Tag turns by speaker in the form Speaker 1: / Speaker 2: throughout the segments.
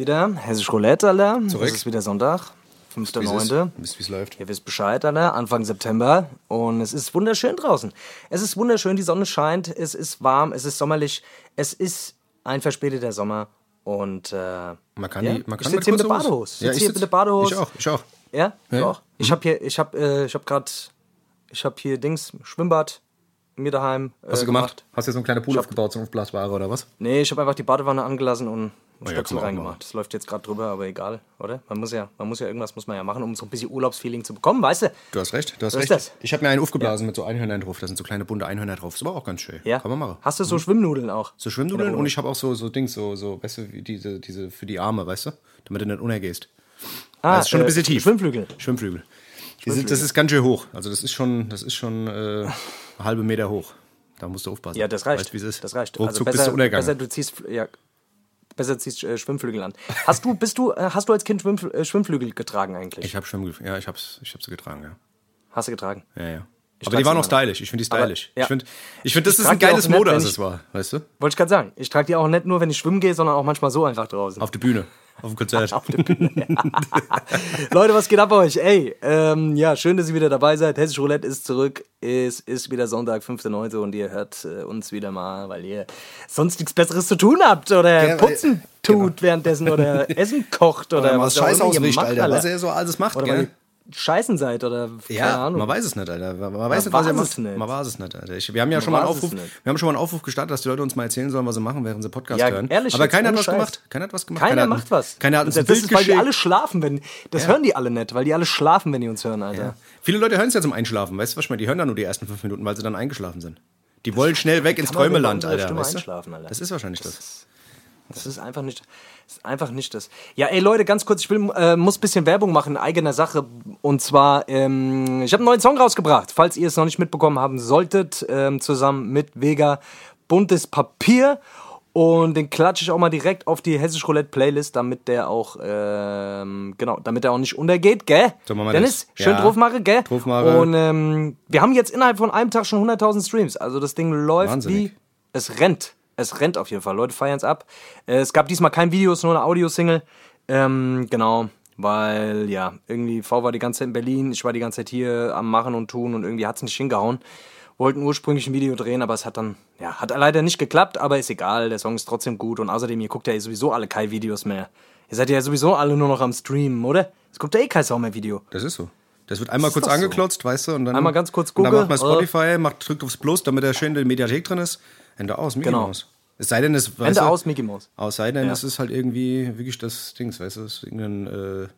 Speaker 1: Wieder. Hessisch Roulette, Alter.
Speaker 2: Zurück.
Speaker 1: Es ist wieder Sonntag, 5.9.
Speaker 2: Wisst, wie es läuft.
Speaker 1: Ihr wisst Bescheid, Alter. Anfang September. Und es ist wunderschön draußen. Es ist wunderschön, die Sonne scheint, es ist warm, es ist sommerlich. Es ist ein verspäteter Sommer. Und, äh,
Speaker 2: Man kann
Speaker 1: ja,
Speaker 2: die, man
Speaker 1: ich
Speaker 2: kann
Speaker 1: sitze hier mit der Badehose.
Speaker 2: Ja,
Speaker 1: Sitze
Speaker 2: ich
Speaker 1: hier
Speaker 2: sitz-
Speaker 1: mit der Badehose.
Speaker 2: Ich auch, ich auch.
Speaker 1: Ja,
Speaker 2: Ja,
Speaker 1: ja.
Speaker 2: ja.
Speaker 1: Ich habe hier, ich habe, äh, ich habe gerade, ich habe hier Dings, Schwimmbad mir daheim. Äh,
Speaker 2: Hast du gemacht? Hast du so eine kleine Pool aufgebaut, so aufblasbare oder was?
Speaker 1: Nee, ich habe einfach die Badewanne angelassen und
Speaker 2: Oh ja,
Speaker 1: Stöpsel reingemacht. Das läuft jetzt gerade drüber, aber egal, oder? Man muss ja, man muss ja irgendwas muss man ja machen, um so ein bisschen Urlaubsfeeling zu bekommen, weißt du?
Speaker 2: Du hast recht, du hast
Speaker 1: ist
Speaker 2: recht.
Speaker 1: das.
Speaker 2: Ich habe mir einen aufgeblasen mit so Einhörnern drauf. Da sind so kleine bunte Einhörner drauf. Das war auch ganz schön.
Speaker 1: Ja.
Speaker 2: Kann man machen.
Speaker 1: Hast du so Schwimmnudeln auch?
Speaker 2: So Schwimmnudeln und ich habe auch so, so Dings, so, so, weißt du, wie diese, diese für die Arme, weißt du? Damit du nicht untergehst.
Speaker 1: Ah,
Speaker 2: das ist schon ein bisschen tief.
Speaker 1: Schwimmflügel.
Speaker 2: Schwimmflügel. Sind, das ist ganz schön hoch. Also das ist schon, das ist schon äh, halbe Meter hoch. Da musst du aufpassen.
Speaker 1: Ja, das reicht.
Speaker 2: Weißt, ist.
Speaker 1: Das reicht.
Speaker 2: Ruckzuck
Speaker 1: also
Speaker 2: bist
Speaker 1: besser,
Speaker 2: du Untergang.
Speaker 1: besser du ziehst, ja, besser ziehst äh, Schwimmflügel an. Hast du, bist du, äh, hast du als Kind Schwimmfl äh, Schwimmflügel getragen eigentlich?
Speaker 2: ich habe Schwimmflügel, ja, ich hab's, ich hab sie getragen, ja.
Speaker 1: Hast du getragen?
Speaker 2: Ja, ja.
Speaker 1: Ich
Speaker 2: Aber die waren auch stylisch. Ich finde die
Speaker 1: Aber,
Speaker 2: stylisch.
Speaker 1: ja.
Speaker 2: Ich finde, ich find, das
Speaker 1: Ich
Speaker 2: ist ein
Speaker 1: die
Speaker 2: geiles Modeaccessoire, weißt du?
Speaker 1: Wollte ich gerade sagen. Ich trage die auch nicht nur, wenn ich schwimmen gehe, sondern auch manchmal so einfach draußen.
Speaker 2: Auf der Bühne, auf dem Konzert.
Speaker 1: Leute, was geht ab bei euch? Ey, ähm, ja, schön, dass ihr wieder dabei seid. Hessisch Roulette ist zurück. Es ist wieder Sonntag, 5.9. und ihr hört äh, uns wieder mal, weil ihr sonst nichts Besseres zu tun habt oder
Speaker 2: Ja, weil-
Speaker 1: putzen tut währenddessen oder Essen kocht oder,
Speaker 2: Oder
Speaker 1: was
Speaker 2: was
Speaker 1: auch
Speaker 2: Scheiß
Speaker 1: immer ihr
Speaker 2: auswischt,
Speaker 1: macht,
Speaker 2: Alter. Was er so alles macht,
Speaker 1: Oder weil
Speaker 2: gell?
Speaker 1: Ihr scheißen seid oder keine
Speaker 2: Ja,
Speaker 1: Ahnung.
Speaker 2: man weiß es nicht, Alter. Man weiß nicht,
Speaker 1: Man
Speaker 2: was
Speaker 1: weiß
Speaker 2: macht.
Speaker 1: es nicht.
Speaker 2: Man weiß es nicht, Alter. Ich, wir haben ja schon mal einen Aufruf, wir haben schon mal einen Aufruf gestartet, dass die Leute uns mal erzählen sollen, was sie machen, während sie Podcast
Speaker 1: Ja,
Speaker 2: hören.
Speaker 1: ehrlich
Speaker 2: Aber keiner hat was
Speaker 1: Scheiß.
Speaker 2: gemacht. Keiner hat was gemacht.
Speaker 1: Keiner
Speaker 2: hat,
Speaker 1: macht was.
Speaker 2: Keiner hat uns ein
Speaker 1: das
Speaker 2: Bild
Speaker 1: ist, weil die
Speaker 2: geschickt.
Speaker 1: alle schlafen, wenn. Das hören die alle nicht, weil die alle schlafen, wenn die uns hören, Alter.
Speaker 2: Viele Leute hören es ja zum Einschlafen, weißt du was ich meine? Die hören dann nur die ersten fünf Minuten, weil sie dann eingeschlafen sind. Die wollen schnell weg ins
Speaker 1: man
Speaker 2: Träumeland, Alter.
Speaker 1: Stimme
Speaker 2: Weißt du?
Speaker 1: einschlafen, Alter?
Speaker 2: Das ist wahrscheinlich das.
Speaker 1: Das ist einfach nicht, ist einfach nicht das. Ja, ey Leute, ganz kurz, ich will, äh, muss ein bisschen Werbung machen in eigener Sache. Und zwar, ähm, ich habe einen neuen Song rausgebracht, falls ihr es noch nicht mitbekommen haben solltet, ähm, zusammen mit Vega Buntes Papier. Und den klatsche ich auch mal direkt auf die Hessisch Roulette Playlist, damit der auch, ähm, genau, damit der auch nicht untergeht, gell?
Speaker 2: So machen wir
Speaker 1: Dennis,
Speaker 2: das.
Speaker 1: schön
Speaker 2: Ja.
Speaker 1: drauf mache, gell?
Speaker 2: Drauf mache.
Speaker 1: Und ähm, wir haben jetzt innerhalb von einem Tag schon 100.000 Streams. Also das Ding läuft
Speaker 2: Wahnsinnig.
Speaker 1: wie es rennt. Es rennt auf jeden Fall. Leute feiern es ab. Äh, es gab diesmal kein Video, es ist nur eine Audiosingle. Ähm, genau, weil ja, irgendwie V war die ganze Zeit in Berlin, ich war die ganze Zeit hier am Machen und Tun und irgendwie hat es nicht hingehauen. Wollten ursprünglich ein Video drehen, aber es hat dann, ja, hat leider nicht geklappt, aber ist egal, der Song ist trotzdem gut und außerdem, ihr guckt ja sowieso alle keine Videos mehr. Ihr seid ja sowieso alle nur noch am Streamen, oder? Es guckt ja eh kein Sau mehr Video.
Speaker 2: Das ist so. Das wird einmal
Speaker 1: ist
Speaker 2: kurz
Speaker 1: doch so.
Speaker 2: angeklotzt, weißt du, und dann.
Speaker 1: Einmal ganz kurz
Speaker 2: und Dann macht man Spotify, macht, drückt aufs Plus, damit er schön in der Mediathek drin ist. Ende aus, Mickey
Speaker 1: Genau.
Speaker 2: Mouse. Es sei denn, es.
Speaker 1: Ende aus, Mickey Mouse.
Speaker 2: Aus sei denn,
Speaker 1: Ja.
Speaker 2: es ist halt irgendwie wirklich das Dings, weißt du, es ist irgendein äh,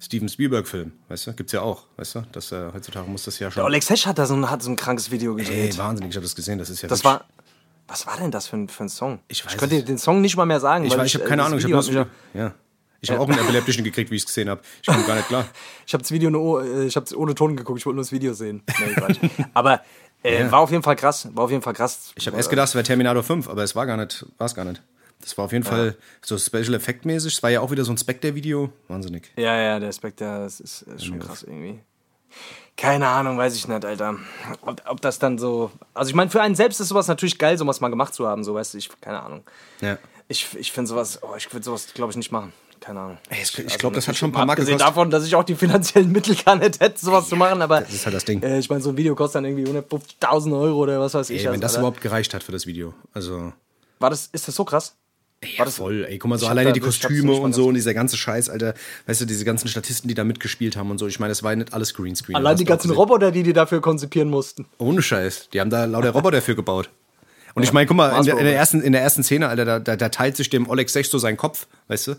Speaker 2: Steven Spielberg-Film, weißt du? Gibt's ja auch, weißt du? Das, äh, heutzutage muss das ja schon.
Speaker 1: Alex Hesch hat da so ein, hat so ein krankes Video gedreht.
Speaker 2: Ey, wahnsinnig, ich habe das gesehen, das ist ja.
Speaker 1: Das war. Was war denn das für ein, für ein Song?
Speaker 2: Ich weiß
Speaker 1: könnte
Speaker 2: es.
Speaker 1: dir den Song nicht mal mehr sagen.
Speaker 2: Ich, ich habe keine
Speaker 1: äh,
Speaker 2: Ahnung,
Speaker 1: das
Speaker 2: ich habe
Speaker 1: Video
Speaker 2: Ja. Ich habe auch einen epileptischen gekriegt, wie ich es gesehen habe. Ich komme gar nicht klar.
Speaker 1: Ich habe das Video nur, äh, ich habe ohne Ton geguckt, ich wollte nur das Video sehen. Nee. Aber äh,
Speaker 2: Ja.
Speaker 1: war auf jeden Fall krass. War auf jeden Fall krass.
Speaker 2: Ich habe erst gedacht, es wäre Terminator 5, aber es war gar nicht, war es gar nicht. Das war auf jeden Fall so Special Effect mäßig. Es war ja auch wieder so ein Spectre-Video. Wahnsinnig.
Speaker 1: Ja, ja, der Spectre, das ist, ist schon krass irgendwie. Keine Ahnung, weiß ich nicht, Alter. Ob, ob das dann so. Also, ich meine, für einen selbst ist sowas natürlich geil, sowas mal gemacht zu haben, so weißt du, ich, keine Ahnung.
Speaker 2: Ja.
Speaker 1: Ich, ich finde sowas, oh, ich würde sowas, glaube ich, nicht machen. Keine Ahnung.
Speaker 2: Ey, ich- ich
Speaker 1: Also
Speaker 2: glaub, das hat schon ein paar Mark
Speaker 1: Abgesehen
Speaker 2: gekostet.
Speaker 1: davon, dass ich auch die finanziellen Mittel gar nicht hätte, sowas zu machen, aber.
Speaker 2: Das ist halt das Ding.
Speaker 1: Äh, ich meine, so ein Video kostet dann irgendwie 150.000 Euro oder was weiß ich.
Speaker 2: Ey, wenn
Speaker 1: also,
Speaker 2: das
Speaker 1: Alter.
Speaker 2: überhaupt gereicht hat für das Video. Also.
Speaker 1: War das, ist das so krass?
Speaker 2: Ja,
Speaker 1: War das-
Speaker 2: voll, ey, guck mal, so
Speaker 1: Ich
Speaker 2: alleine die
Speaker 1: ich
Speaker 2: Kostüme und so und dieser ganze Scheiß, Alter. Weißt du, diese ganzen Statisten, die da mitgespielt haben und so. Ich meine, das war ja nicht alles Greenscreen.
Speaker 1: Allein die ganzen
Speaker 2: gesehen.
Speaker 1: Roboter, die die dafür konzipieren mussten.
Speaker 2: Ohne Scheiß. Die haben da lauter Roboter für gebaut. Und ich meine, guck mal, in der, in, der ersten, in der ersten Szene, Alter, da, da, da teilt sich dem Oleg 6 so sein Kopf, weißt du?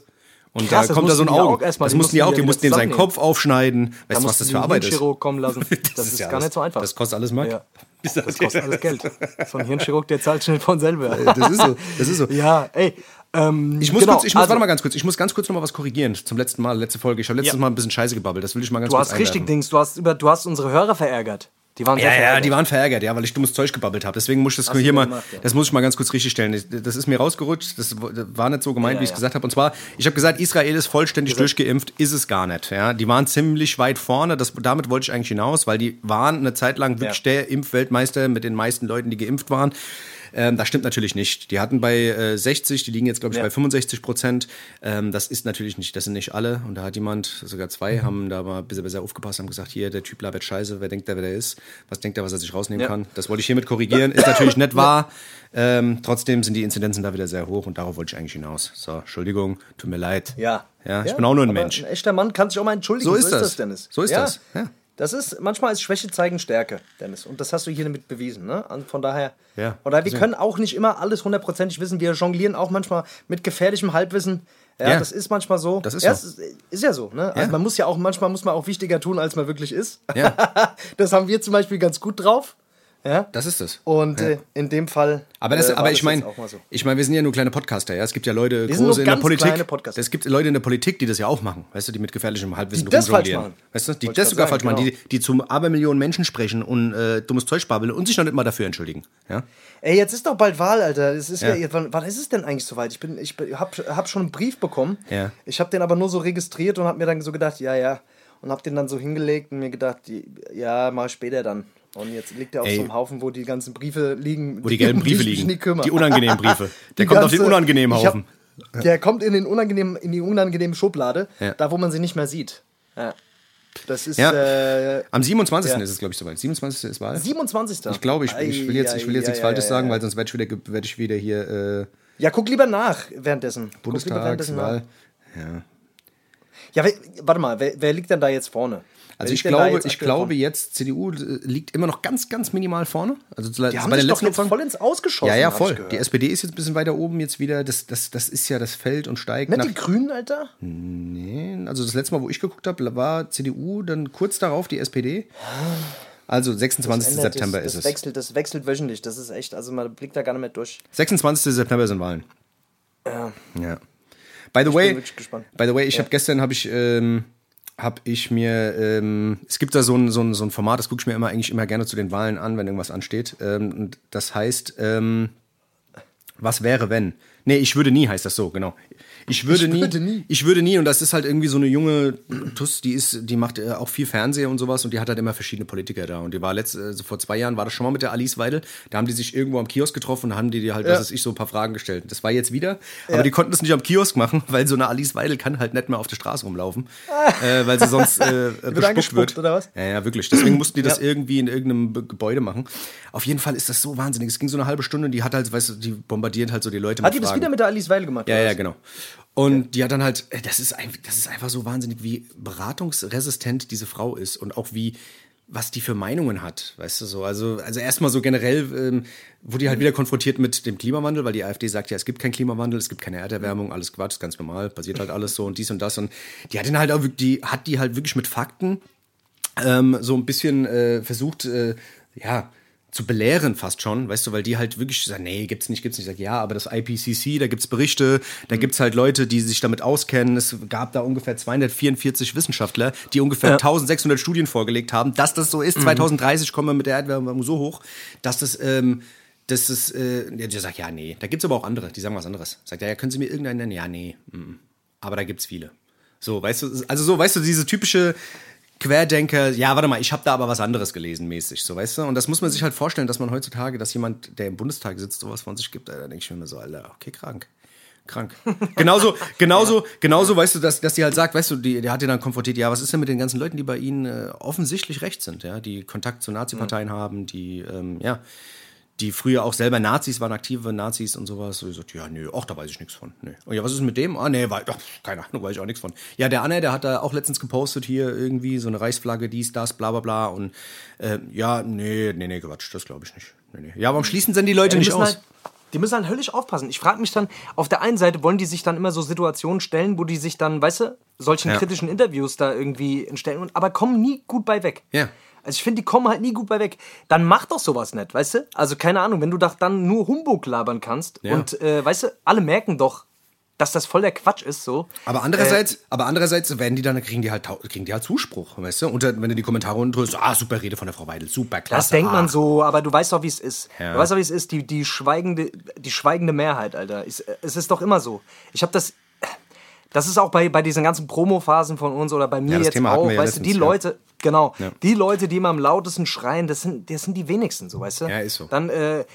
Speaker 2: Und
Speaker 1: Krass,
Speaker 2: da
Speaker 1: das
Speaker 2: kommt da so ein
Speaker 1: die
Speaker 2: Auge.
Speaker 1: auch erstmal-
Speaker 2: das
Speaker 1: die
Speaker 2: mussten die
Speaker 1: mussten
Speaker 2: auch,
Speaker 1: die
Speaker 2: die
Speaker 1: ja
Speaker 2: mussten dem seinen. Kopf aufschneiden. Weißt du, was das
Speaker 1: die
Speaker 2: für Arbeit ist?
Speaker 1: Kommen lassen. Das, ist
Speaker 2: ja
Speaker 1: gar
Speaker 2: alles-
Speaker 1: nicht so einfach.
Speaker 2: Das kostet alles Mark.
Speaker 1: Ja.
Speaker 2: Das
Speaker 1: Das kostet alles Geld. So ein Hirnchirurg, der zahlt schnell von selber.
Speaker 2: Das ist so, das ist so.
Speaker 1: Ja, ey. Ähm,
Speaker 2: Ich muss
Speaker 1: genau,
Speaker 2: kurz, ich muss,
Speaker 1: also,
Speaker 2: warte mal ganz kurz, ich muss ganz kurz noch mal was korrigieren zum letzten Mal, letzte Folge. Ich habe letztes
Speaker 1: Ja.
Speaker 2: Mal ein bisschen Scheiße gebabbelt, das will ich mal ganz
Speaker 1: Du
Speaker 2: kurz
Speaker 1: hast richtig. Dings, du hast, über, du hast unsere Hörer verärgert. Die waren
Speaker 2: Ja, ja,
Speaker 1: verärgert.
Speaker 2: die waren verärgert, ja, weil ich dummes Zeug gebabbelt habe. Deswegen muss ich das
Speaker 1: du
Speaker 2: hier mal,
Speaker 1: gemacht, ja.
Speaker 2: das muss ich mal ganz kurz richtig stellen. Das ist mir rausgerutscht, das war nicht so gemeint,
Speaker 1: Ja,
Speaker 2: wie ich
Speaker 1: ja.
Speaker 2: gesagt habe. Und zwar, ich habe gesagt, Israel ist vollständig durchgeimpft, ist es gar nicht. Ja, die waren ziemlich weit vorne. Das, damit wollte ich eigentlich hinaus, weil die waren eine Zeit lang wirklich
Speaker 1: Ja.
Speaker 2: der Impfweltmeister mit den meisten Leuten, die geimpft waren. Ähm, das stimmt natürlich nicht. Die hatten bei äh, 60, die liegen jetzt, glaube ich,
Speaker 1: Ja.
Speaker 2: bei 65 Prozent. Ähm, das ist natürlich nicht, das sind nicht alle. Und da hat jemand, sogar zwei,
Speaker 1: Mhm.
Speaker 2: haben da mal ein bisschen besser aufgepasst, haben gesagt, hier, der Typ labert scheiße, wer denkt der, wer der ist? Was denkt er, was er sich rausnehmen
Speaker 1: Ja.
Speaker 2: kann? Das wollte ich hiermit korrigieren. Ist natürlich nicht wahr. Ähm, trotzdem sind die Inzidenzen da wieder sehr hoch und darauf wollte ich eigentlich hinaus. So, Entschuldigung, tut mir leid.
Speaker 1: Ja.
Speaker 2: Ja, ich bin auch nur ein Mensch.
Speaker 1: Ein echter Mann kann sich auch mal entschuldigen.
Speaker 2: So ist das.
Speaker 1: Dennis.
Speaker 2: So ist
Speaker 1: ja.
Speaker 2: das. Ja.
Speaker 1: Das ist, manchmal ist Schwäche zeigen Stärke, Dennis. Und das hast du hier damit bewiesen. Ne? Von daher,
Speaker 2: Ja.
Speaker 1: von daher, wir
Speaker 2: Also-
Speaker 1: können auch nicht immer alles hundertprozentig wissen. Wir jonglieren auch manchmal mit gefährlichem Halbwissen. Ja,
Speaker 2: Ja.
Speaker 1: das ist manchmal so.
Speaker 2: Das ist
Speaker 1: ja,
Speaker 2: so.
Speaker 1: Ist, ist ja so. Ne? Also
Speaker 2: Ja.
Speaker 1: man muss ja auch, manchmal muss man auch wichtiger tun, als man wirklich ist.
Speaker 2: Ja.
Speaker 1: das haben wir zum Beispiel ganz gut drauf. Ja.
Speaker 2: Das ist es.
Speaker 1: Und
Speaker 2: Ja.
Speaker 1: äh, in dem Fall.
Speaker 2: Aber, das,
Speaker 1: äh,
Speaker 2: aber ich meine,
Speaker 1: so.
Speaker 2: ich meine, wir sind ja nur kleine Podcaster, ja. Es gibt ja Leute
Speaker 1: Wir
Speaker 2: große in der Politik. Es gibt Leute in der Politik, die das ja auch machen, weißt du, die mit gefährlichem Halbwissen
Speaker 1: Die das falsch machen.
Speaker 2: Weißt du, die
Speaker 1: Wollte
Speaker 2: das sogar
Speaker 1: grad
Speaker 2: falsch
Speaker 1: sagen,
Speaker 2: machen, die, die zum Abermillionen Menschen sprechen und äh, dummes Zeug babbeln und sich noch nicht mal dafür entschuldigen. Ja?
Speaker 1: Ey, jetzt ist doch bald Wahl, Alter. Es ist
Speaker 2: Ja.
Speaker 1: ja. wann, wann ist es denn eigentlich soweit? Ich bin, ich bin- hab, hab schon einen Brief bekommen.
Speaker 2: Ja.
Speaker 1: Ich habe den aber nur so registriert und hab mir dann so gedacht, ja, ja. Und hab den dann so hingelegt und mir gedacht, ja, mal später dann. Und jetzt liegt er auf
Speaker 2: Ey.
Speaker 1: so einem Haufen, wo die ganzen Briefe liegen.
Speaker 2: Wo die gelben
Speaker 1: um
Speaker 2: Briefe
Speaker 1: mich
Speaker 2: liegen. Die unangenehmen Briefe. Der
Speaker 1: Die
Speaker 2: kommt auf den
Speaker 1: ganze-
Speaker 2: unangenehmen
Speaker 1: ich hab-
Speaker 2: Haufen.
Speaker 1: Der kommt in, den unangenehmen, in die unangenehme Schublade,
Speaker 2: Ja.
Speaker 1: da wo man sie nicht mehr sieht. Ja. Das ist
Speaker 2: Ja.
Speaker 1: äh,
Speaker 2: Am 27.
Speaker 1: Ja.
Speaker 2: ist es, glaube ich, soweit. 27. ist Wahl.
Speaker 1: 27.
Speaker 2: Ich glaube, ich, ich will jetzt, ich will jetzt nichts Falsches sagen,
Speaker 1: ei.
Speaker 2: weil sonst werde ich wieder, werd ich wieder hier äh,
Speaker 1: Ja, guck lieber nach währenddessen.
Speaker 2: Bundestagswahl. Ja.
Speaker 1: Ja, warte mal, wer, wer liegt denn da jetzt vorne?
Speaker 2: Also ich glaube,
Speaker 1: jetzt
Speaker 2: ich glaube jetzt, CDU äh, liegt immer noch ganz, ganz minimal vorne. Also
Speaker 1: Die haben
Speaker 2: bei
Speaker 1: sich doch jetzt voll ins Ausgeschossen.
Speaker 2: Ja, ja,
Speaker 1: ich
Speaker 2: voll. Die SPD ist jetzt ein bisschen weiter oben jetzt wieder. Das, das, das ist ja das Feld und steigt
Speaker 1: Nicht
Speaker 2: nach.
Speaker 1: die Grünen, Alter?
Speaker 2: Nee, also das letzte Mal, wo ich geguckt habe, war CDU, dann kurz darauf die SPD. Also 26.
Speaker 1: Ändert
Speaker 2: September
Speaker 1: das,
Speaker 2: ist
Speaker 1: das
Speaker 2: es.
Speaker 1: Wechselt, das wechselt wöchentlich. Das ist echt, also man blickt da gar nicht mehr durch.
Speaker 2: 26. September sind Wahlen.
Speaker 1: Ja.
Speaker 2: Ja. By the way,
Speaker 1: wirklich gespannt.
Speaker 2: by the way, ich
Speaker 1: Ja.
Speaker 2: habe gestern habe ich ähm, habe ich mir ähm, es gibt da so ein, so ein, so ein Format, das gucke ich mir immer eigentlich immer gerne zu den Wahlen an, wenn irgendwas ansteht. Ähm, das heißt, ähm, was wäre wenn? Nee, ich würde nie heißt das so, genau. Ich würde,
Speaker 1: Ich
Speaker 2: nie,
Speaker 1: würde nie.
Speaker 2: Ich würde nie und das ist halt irgendwie so eine junge Tuss, die ist, die macht äh, auch viel Fernseher und sowas und die hat halt immer verschiedene Politiker da und die war letzt, also vor zwei Jahren war das schon mal mit der Alice Weidel, da haben die sich irgendwo am Kiosk getroffen und haben die dir halt,
Speaker 1: Ja.
Speaker 2: was weiß ich, so ein paar Fragen gestellt. Das war jetzt wieder, aber
Speaker 1: Ja.
Speaker 2: die konnten es nicht am Kiosk machen, weil so eine Alice Weidel kann halt nicht mehr auf der Straße rumlaufen, äh, weil sie sonst äh, bespuckt
Speaker 1: angespuckt,
Speaker 2: wird.
Speaker 1: oder was?
Speaker 2: Ja, ja, wirklich. Deswegen mussten die das
Speaker 1: Ja.
Speaker 2: irgendwie in irgendeinem Gebäude machen. Auf jeden Fall ist das so wahnsinnig. Es ging so eine halbe Stunde und die hat halt, weißt du, die bombardiert halt so die Leute
Speaker 1: Hat
Speaker 2: mit
Speaker 1: die das
Speaker 2: Fragen.
Speaker 1: wieder mit der Alice Weidel gemacht?
Speaker 2: Ja, ja, genau. Und die hat dann halt, äh, das ist, ein, das ist einfach so wahnsinnig, wie beratungsresistent diese Frau ist und auch wie, was die für Meinungen hat, weißt du so. Also, also erstmal so generell ähm, wurde die halt wieder konfrontiert mit dem Klimawandel, weil die AfD sagt ja, es gibt keinen Klimawandel, es gibt keine Erderwärmung, alles Quatsch, ist ganz normal, passiert halt alles so und dies und das. Und die hat den halt auch, wirklich- die hat die halt wirklich mit Fakten ähm, so ein bisschen äh, versucht, äh, ja, zu belehren fast schon, weißt du, weil die halt wirklich sagen, nee, gibt's nicht, gibt's nicht. Ich sag, ja, aber das IPCC, da gibt's Berichte, da gibt's halt Leute, die sich damit auskennen. Es gab da ungefähr 244 Wissenschaftler, die ungefähr 1600 Studien vorgelegt haben, dass das so ist. 2030 kommen wir mit der Erderwärmung so hoch, dass das, ähm, das ist, äh, der sagt, ja, nee. Da gibt's aber auch andere, die sagen was anderes. Sagt er, ja, können Sie mir irgendeinen nennen? Ja, nee. mm. Aber da gibt's viele. So, weißt du, also so, weißt du, diese typische Querdenker, ja, warte mal, ich habe da aber was anderes gelesen, mäßig, so, weißt du? Und das muss man sich halt vorstellen, dass man heutzutage, dass jemand, der im Bundestag sitzt, sowas von sich gibt, da denke ich mir immer so, Alter, okay, krank. Krank. Genauso, genauso, genauso, weißt du, dass, dass die halt sagt, weißt du, die, der hat die dann konfrontiert, ja, was ist denn mit den ganzen Leuten, die bei ihnen äh, offensichtlich rechts sind, ja, die Kontakt zu Nazi-Parteien haben, die, ähm, ja, die früher auch selber Nazis waren, aktive Nazis und sowas. So, ich sagte, ja, nö, ach, da weiß ich nichts von. Nee. Und ja, was ist mit dem? Ah, nee, weil, ach, keine Ahnung, weiß ich auch nichts von. Ja, der Anne, der hat da auch letztens gepostet hier irgendwie so eine Reichsflagge, dies, das, bla, bla, bla. Und äh, ja, nee, nee, nee, Quatsch, das glaube ich nicht. Nee, nee. Ja, warum schließen denn die Leute
Speaker 1: Die
Speaker 2: nicht aus?
Speaker 1: halt, die müssen halt höllisch aufpassen. Ich frage mich dann, auf der einen Seite wollen die sich dann immer so Situationen stellen, wo die sich dann, weißt du, solchen
Speaker 2: Ja.
Speaker 1: kritischen Interviews da irgendwie entstellen, und, aber kommen nie gut bei weg.
Speaker 2: Ja.
Speaker 1: Also ich finde, die kommen halt nie gut bei weg. Dann mach doch sowas nicht, weißt du? Also keine Ahnung, wenn du doch dann nur Humbug labern kannst
Speaker 2: Ja.
Speaker 1: und, äh, weißt du, alle merken doch, dass das voll der Quatsch ist, so.
Speaker 2: Aber andererseits, aber andererseits werden die dann, kriegen die halt, kriegen die halt Zuspruch, weißt du? Und dann, wenn du die Kommentare unten drückst, ah, super Rede von der Frau Weidel, super, klasse.
Speaker 1: Das denkt man
Speaker 2: ah.
Speaker 1: so, aber du weißt doch, wie es ist.
Speaker 2: Ja.
Speaker 1: Du weißt doch, wie es ist, die, die, schweigende, die schweigende Mehrheit, Alter. Es, es ist doch immer so. Ich habe das. Das ist auch bei, bei diesen ganzen Promo-Phasen von uns oder bei mir
Speaker 2: Ja,
Speaker 1: jetzt
Speaker 2: Thema
Speaker 1: auch,
Speaker 2: ja
Speaker 1: weißt du, die
Speaker 2: ja.
Speaker 1: Leute, genau,
Speaker 2: Ja.
Speaker 1: die Leute, die immer am lautesten schreien, das sind, das sind die wenigsten, so, weißt du?
Speaker 2: Ja, ist so.
Speaker 1: Dann äh,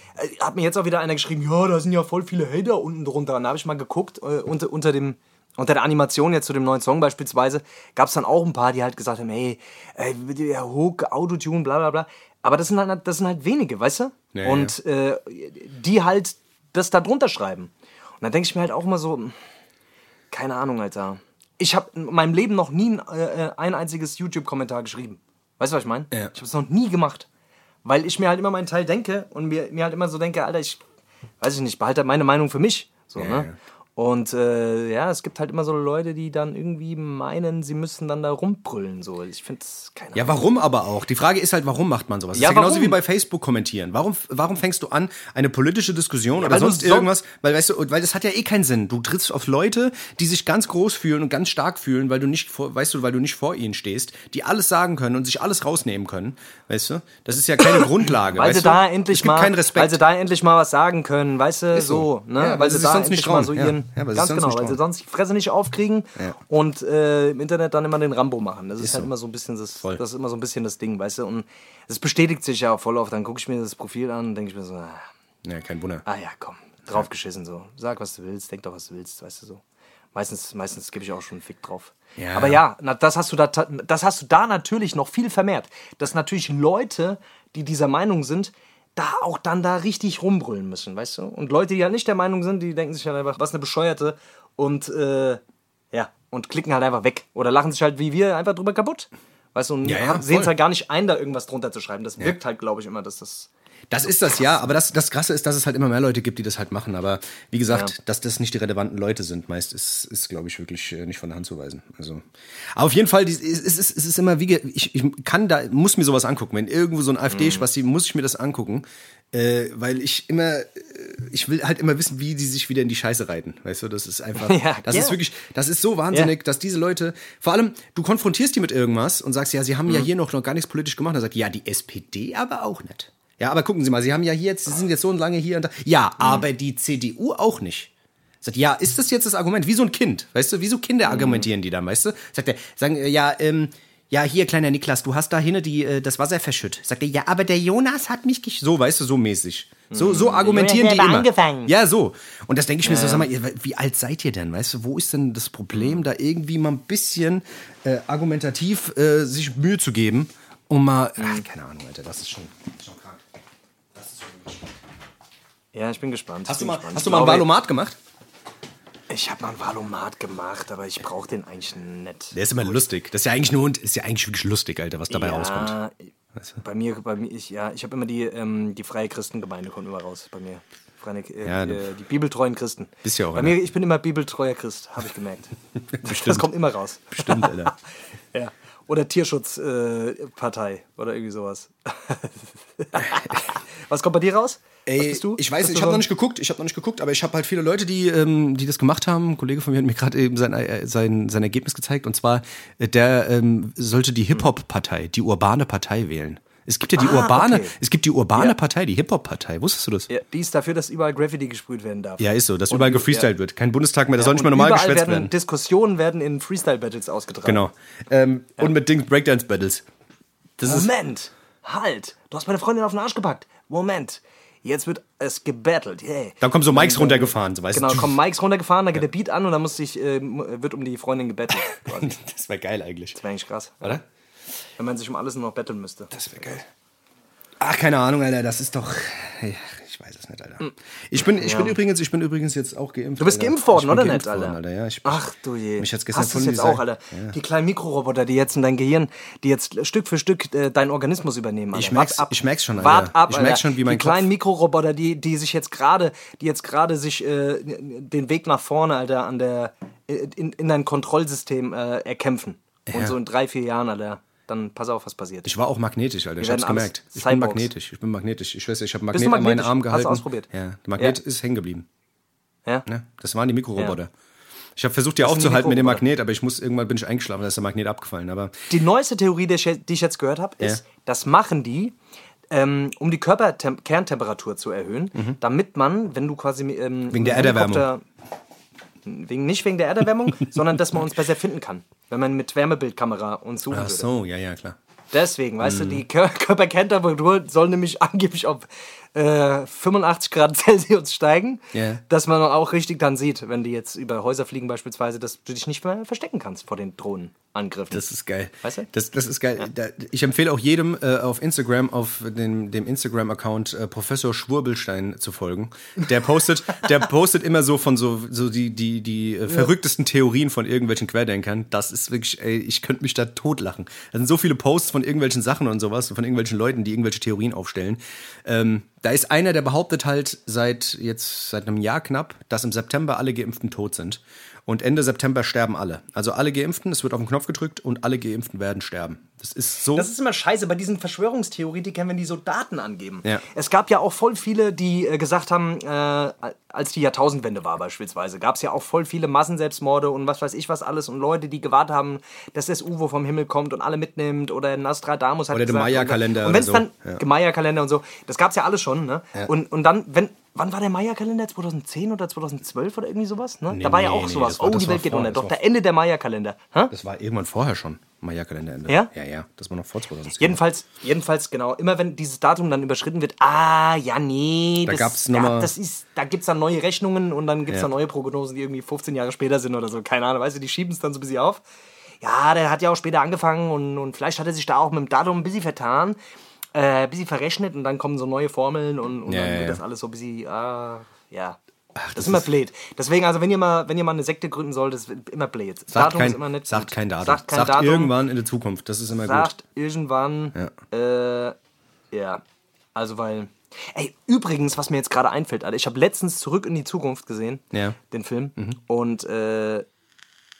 Speaker 1: hat mir jetzt auch wieder einer geschrieben, ja, da sind ja voll viele Hater unten drunter. Und da habe ich mal geguckt, äh, unter, unter dem unter der Animation jetzt zu dem neuen Song beispielsweise, gab es dann auch ein paar, die halt gesagt haben, hey, ey, der Hook, Autotune, bla bla bla. Aber das sind halt, das sind halt wenige, weißt du?
Speaker 2: Ja,
Speaker 1: und Äh, die halt das da drunter schreiben. Und dann denke ich mir halt auch immer so, keine Ahnung, Alter. Ich habe in meinem Leben noch nie ein, äh, ein einziges YouTube-Kommentar geschrieben. Weißt du, was ich meine?
Speaker 2: Ja.
Speaker 1: Ich habe es noch nie gemacht. Weil ich mir halt immer meinen Teil denke und mir, mir halt immer so denke, Alter, ich weiß ich nicht, behalte halt meine Meinung für mich. So,
Speaker 2: Ja,
Speaker 1: ne?
Speaker 2: Ja.
Speaker 1: Und äh, ja, es gibt halt immer so Leute, die dann irgendwie meinen, sie müssen dann da rumbrüllen. So. Ich finde es keine
Speaker 2: Ja, warum aber auch? Die Frage ist halt, warum macht man sowas? Das
Speaker 1: Ja,
Speaker 2: ist ja genauso wie bei Facebook kommentieren. Warum, warum fängst du an, eine politische Diskussion oder
Speaker 1: weil du
Speaker 2: sonst
Speaker 1: so-
Speaker 2: irgendwas? Weil, weißt du, weil das hat ja eh keinen Sinn. Du trittst auf Leute, die sich ganz groß fühlen und ganz stark fühlen, weil du nicht vor, weißt du, weil du nicht vor ihnen stehst, die alles sagen können und sich alles rausnehmen können. Weißt du? Das ist ja keine Grundlage.
Speaker 1: Weil
Speaker 2: weißt
Speaker 1: sie
Speaker 2: du?
Speaker 1: da endlich mal, weil sie da endlich mal was sagen können, weißt du,
Speaker 2: Ist so.
Speaker 1: ne?
Speaker 2: Ja,
Speaker 1: weil,
Speaker 2: weil
Speaker 1: sie
Speaker 2: sie
Speaker 1: da
Speaker 2: sich sonst nicht
Speaker 1: mal
Speaker 2: trauen.
Speaker 1: so
Speaker 2: Ja.
Speaker 1: Ihren,
Speaker 2: Ja, weil sie
Speaker 1: ganz
Speaker 2: sonst
Speaker 1: genau, weil sie sonst die Fresse nicht aufkriegen
Speaker 2: Ja.
Speaker 1: und äh, im Internet dann immer den Rambo machen. Das ist, halt
Speaker 2: so.
Speaker 1: immer so ein bisschen das,
Speaker 2: Voll.
Speaker 1: das ist immer so ein bisschen das Ding, weißt du? Und es bestätigt sich ja auch voll oft. Dann gucke ich mir das Profil an und denke ich mir so, ah,
Speaker 2: ja, kein Wunder.
Speaker 1: ah ja, komm, draufgeschissen so. Sag was du willst, denk doch was du willst, weißt du so. Meistens, meistens gebe ich auch schon einen Fick drauf.
Speaker 2: Ja.
Speaker 1: Aber ja, na, das hast du da, das hast du da natürlich noch viel vermehrt, dass natürlich Leute, die dieser Meinung sind, da auch dann da richtig rumbrüllen müssen, weißt du? Und Leute, die ja nicht der Meinung sind, die denken sich halt einfach, was eine Bescheuerte und äh, ja, und klicken halt einfach weg oder lachen sich halt wie wir einfach drüber kaputt. Weißt du, und
Speaker 2: Ja, ja,
Speaker 1: sehen es halt gar nicht ein, da irgendwas drunter zu schreiben. Das wirkt halt, glaube ich, immer, dass das.
Speaker 2: Das ist das, ja, aber das, das Krasse ist, dass es halt immer mehr Leute gibt, die das halt machen. Aber wie gesagt,
Speaker 1: Ja.
Speaker 2: dass das nicht die relevanten Leute sind, meist ist, ist glaube ich, wirklich äh, nicht von der Hand zu weisen. Also, aber auf jeden Fall, es ist, es ist immer wie, ich, ich kann da, muss mir sowas angucken. Wenn irgendwo so ein AfD-Spasti, muss ich mir das angucken, äh, weil ich immer, äh, ich will halt immer wissen, wie die sich wieder in die Scheiße reiten. Weißt du, das ist einfach,
Speaker 1: Ja,
Speaker 2: das
Speaker 1: ja.
Speaker 2: ist wirklich, das ist so wahnsinnig, dass diese Leute, vor allem, du konfrontierst die mit irgendwas und sagst, ja, sie haben ja hier noch, noch gar nichts politisch gemacht. Dann sagt, ja, die SPD aber auch nicht. Ja, aber gucken Sie mal, Sie haben ja hier jetzt, Sie sind jetzt so lange hier und da. Ja, aber die CDU auch nicht. Sagt, ja, ist das jetzt das Argument? Wie so ein Kind, weißt du? Wie so Kinder argumentieren die dann, weißt du? Sagt er, sagen, äh, ja, ähm, ja, hier, kleiner Niklas, du hast da hinten die, äh, das Wasser verschüttet. Sagt er, ja, aber der Jonas hat mich gesch... So, weißt du, so mäßig. So, so argumentieren die immer.
Speaker 1: angefangen.
Speaker 2: Ja, so. Und das denke ich mir so, sag mal, wie alt seid ihr denn, weißt du? Wo ist denn das Problem, da irgendwie mal ein bisschen äh, argumentativ äh, sich Mühe zu geben, um mal... Ach, keine Ahnung, Alter, das ist schon, schon krank. Das ist schon
Speaker 1: Ja, ich bin gespannt.
Speaker 2: Hast
Speaker 1: ich
Speaker 2: du
Speaker 1: bin
Speaker 2: mal,
Speaker 1: gespannt.
Speaker 2: hast du mal ein
Speaker 1: glaube,
Speaker 2: Valomat gemacht?
Speaker 1: Ich habe mal einen Valomat gemacht, aber ich brauche den eigentlich nicht.
Speaker 2: Der ist immer lustig. Das ist ja eigentlich nur ist ja eigentlich wirklich lustig, Alter, was dabei rauskommt.
Speaker 1: Ja, bei mir, bei mir, ich, ja, ich habe immer die, ähm, die freie Christengemeinde kommt immer raus bei mir. Freie, äh,
Speaker 2: Ja, du-
Speaker 1: äh, die bibeltreuen Christen.
Speaker 2: Bist ja auch
Speaker 1: Bei
Speaker 2: einer.
Speaker 1: mir, ich bin immer bibeltreuer Christ, habe ich gemerkt. Das kommt immer raus.
Speaker 2: Stimmt, Alter.
Speaker 1: Ja. Oder Tierschutzpartei äh, oder irgendwie sowas. Was kommt bei dir raus?
Speaker 2: Ey, ich weiß,
Speaker 1: du
Speaker 2: ich habe noch nicht geguckt, ich habe noch nicht geguckt, aber ich habe halt viele Leute, die, ähm, die das gemacht haben. Ein Kollege von mir hat mir gerade eben sein, äh, sein, sein Ergebnis gezeigt und zwar, äh, der ähm, sollte die Hip-Hop-Partei, die urbane Partei wählen. Es gibt ja die
Speaker 1: Ah,
Speaker 2: urbane,
Speaker 1: okay.
Speaker 2: es gibt die urbane
Speaker 1: Ja.
Speaker 2: Partei, die Hip-Hop-Partei. Wusstest du das? Ja.
Speaker 1: Ja, die ist dafür, dass überall Graffiti gesprüht werden darf.
Speaker 2: ist so, dass
Speaker 1: Und-
Speaker 2: überall gefreestylt
Speaker 1: ja.
Speaker 2: wird. Kein Bundestag mehr, da soll nicht mehr normal
Speaker 1: überall
Speaker 2: geschwätzt
Speaker 1: werden,
Speaker 2: werden.
Speaker 1: Diskussionen werden in Freestyle-Battles ausgetragen.
Speaker 2: Genau. Ähm, Und mit Dings Breakdance-Battles. Das ist,
Speaker 1: Moment, halt, du hast meine Freundin auf den Arsch gepackt. Moment, jetzt wird es gebattelt. Yeah.
Speaker 2: dann kommen so Mikes runtergefahren, so weißt
Speaker 1: Genau, kommen Mikes runtergefahren, dann geht der Beat an und dann muss sich, äh, wird um die Freundin gebettelt.
Speaker 2: Das wäre geil eigentlich.
Speaker 1: Das wäre eigentlich krass,
Speaker 2: Oder?
Speaker 1: wenn man sich um alles nur noch betteln müsste.
Speaker 2: Das wäre geil. Ach, keine Ahnung, Alter, das ist doch. Ja, Ich weiß es nicht, Alter. Ich bin, ich bin übrigens, ich bin übrigens jetzt auch geimpft.
Speaker 1: Du bist
Speaker 2: Alter.
Speaker 1: geimpft worden, oder
Speaker 2: geimpft
Speaker 1: nicht, Alter?
Speaker 2: worden, Ja, ich,
Speaker 1: Ach du je.
Speaker 2: Mich hat's gestern
Speaker 1: Hast
Speaker 2: von
Speaker 1: jetzt auch, Alter?
Speaker 2: Ja.
Speaker 1: Die kleinen Mikroroboter, die jetzt in dein Gehirn, die jetzt Stück für Stück äh, deinen Organismus übernehmen, Alter.
Speaker 2: Ich merk's-
Speaker 1: ab.
Speaker 2: ich merk's schon, Alter.
Speaker 1: Wart ab,
Speaker 2: Ich merk's
Speaker 1: Alter.
Speaker 2: schon, wie mein
Speaker 1: Die kleinen
Speaker 2: Kopf-
Speaker 1: Mikroroboter, die, die sich jetzt gerade, die jetzt gerade sich äh, den Weg nach vorne, Alter, an der, in, in dein Kontrollsystem äh, erkämpfen. Und
Speaker 2: Ja.
Speaker 1: so in drei, vier Jahren, Alter, dann pass auf, was passiert.
Speaker 2: Ich war auch magnetisch, Alter. Ich
Speaker 1: werden
Speaker 2: hab's gemerkt. Ich bin magnetisch. Ich bin magnetisch. Ich weiß, ich habe Magnet an meinen? Arm
Speaker 1: Hast du
Speaker 2: gehalten.
Speaker 1: ausprobiert?
Speaker 2: Ja, der Magnet
Speaker 1: Ja.
Speaker 2: ist hängen geblieben.
Speaker 1: ja?
Speaker 2: Ja, das waren die Mikroroboter. Ich habe versucht, die aufzuhalten mit dem. Magnet, aber ich muss irgendwann bin ich eingeschlafen, da ist der Magnet abgefallen. Aber
Speaker 1: Die neueste Theorie, die ich, ich jetzt gehört habe, ist,
Speaker 2: Ja.
Speaker 1: das machen die, ähm, um die Körperkerntemperatur zu erhöhen, damit man, wenn du quasi ähm,
Speaker 2: Mhm. Wegen der Erderwärmung.
Speaker 1: Wegen, nicht wegen der Erderwärmung, sondern dass man uns besser finden kann, wenn man mit Wärmebildkamera uns suchen
Speaker 2: ach
Speaker 1: würde.
Speaker 2: so, ja, ja, klar.
Speaker 1: Deswegen, weißt
Speaker 2: Mhm.
Speaker 1: du, die Kör Körperkerntemperatur soll nämlich angeblich auf äh, 85 Grad Celsius steigen,
Speaker 2: Ja.
Speaker 1: dass man auch richtig dann sieht, wenn die jetzt über Häuser fliegen beispielsweise, dass du dich nicht mehr verstecken kannst vor den Drohnenangriffen.
Speaker 2: Das ist geil.
Speaker 1: Weißt du?
Speaker 2: Das, das ist geil. Da, ich empfehle auch jedem äh, auf Instagram, auf dem, dem Instagram-Account äh, Professor Schwurbelstein zu folgen. Der postet, der postet immer so von so, so die, die, die äh, verrücktesten Theorien von irgendwelchen Querdenkern. Das ist wirklich, ey, ich könnte mich da totlachen. Da sind so viele Posts von irgendwelchen Sachen und sowas, von irgendwelchen Leuten, die irgendwelche Theorien aufstellen. Ähm, da ist einer, der behauptet halt seit jetzt seit einem Jahr knapp, dass im September alle Geimpften tot sind. Und Ende September sterben alle. Also alle Geimpften, es wird auf den Knopf gedrückt und alle Geimpften werden sterben. Das ist so.
Speaker 1: Das ist immer scheiße bei diesen Verschwörungstheoretikern, wenn die so Daten angeben.
Speaker 2: Ja.
Speaker 1: Es gab ja auch voll viele, die äh, gesagt haben, äh, als die Jahrtausendwende war beispielsweise, gab es ja auch voll viele Massenselbstmorde und was weiß ich was alles und Leute, die gewartet haben, dass das UFO vom Himmel kommt und alle mitnimmt oder Nostradamus hat
Speaker 2: Oder der
Speaker 1: gesagt,
Speaker 2: Maya-Kalender
Speaker 1: Und, und
Speaker 2: oder
Speaker 1: wenn's
Speaker 2: so.
Speaker 1: dann,
Speaker 2: Ja.
Speaker 1: Maya-Kalender und so, das gab es ja alles schon, ne? Und, und dann, wenn, wann war der Maya-Kalender? 2010 oder 2012 oder irgendwie sowas, ne? da war ja
Speaker 2: nee,
Speaker 1: auch
Speaker 2: nee,
Speaker 1: sowas.
Speaker 2: war-
Speaker 1: oh, die Welt geht unter. Doch,
Speaker 2: war-
Speaker 1: der Ende der Maya-Kalender.
Speaker 2: Das war irgendwann vorher schon. Maya-Kalenderende.
Speaker 1: Ja?
Speaker 2: Ja, ja. Das war noch vor 2010.
Speaker 1: Jedenfalls, jedenfalls, genau, immer wenn dieses Datum dann überschritten wird, ah, ja, nee,
Speaker 2: Da
Speaker 1: das,
Speaker 2: gab's noch mal-
Speaker 1: ja, das ist, da gibt es dann neue Rechnungen und dann gibt es
Speaker 2: Ja.
Speaker 1: dann neue Prognosen, die irgendwie 15 Jahre später sind oder so, keine Ahnung, weißt du, die schieben es dann so ein bisschen auf. Ja, der hat ja auch später angefangen und, und vielleicht hat er sich da auch mit dem Datum ein bisschen vertan, äh, ein bisschen verrechnet und dann kommen so neue Formeln und, und
Speaker 2: Ja,
Speaker 1: dann
Speaker 2: ja,
Speaker 1: wird
Speaker 2: ja.
Speaker 1: das alles so ein bisschen, ah, ja. das,
Speaker 2: das
Speaker 1: ist immer
Speaker 2: ist-
Speaker 1: blöd. Deswegen, also wenn ihr mal, wenn ihr mal eine Sekte gründen sollt, das wird immer blöd.
Speaker 2: sagt kein,
Speaker 1: ist immer nicht
Speaker 2: sagt
Speaker 1: gut.
Speaker 2: kein Datum.
Speaker 1: Sagt kein
Speaker 2: sagt
Speaker 1: Datum
Speaker 2: irgendwann in der Zukunft. Das ist immer gut.
Speaker 1: sagt irgendwann, äh, ja, also weil, ey, übrigens, was mir jetzt gerade einfällt, Alter, ich habe letztens Zurück in die Zukunft gesehen,
Speaker 2: Ja. Mhm.
Speaker 1: den Film, und äh,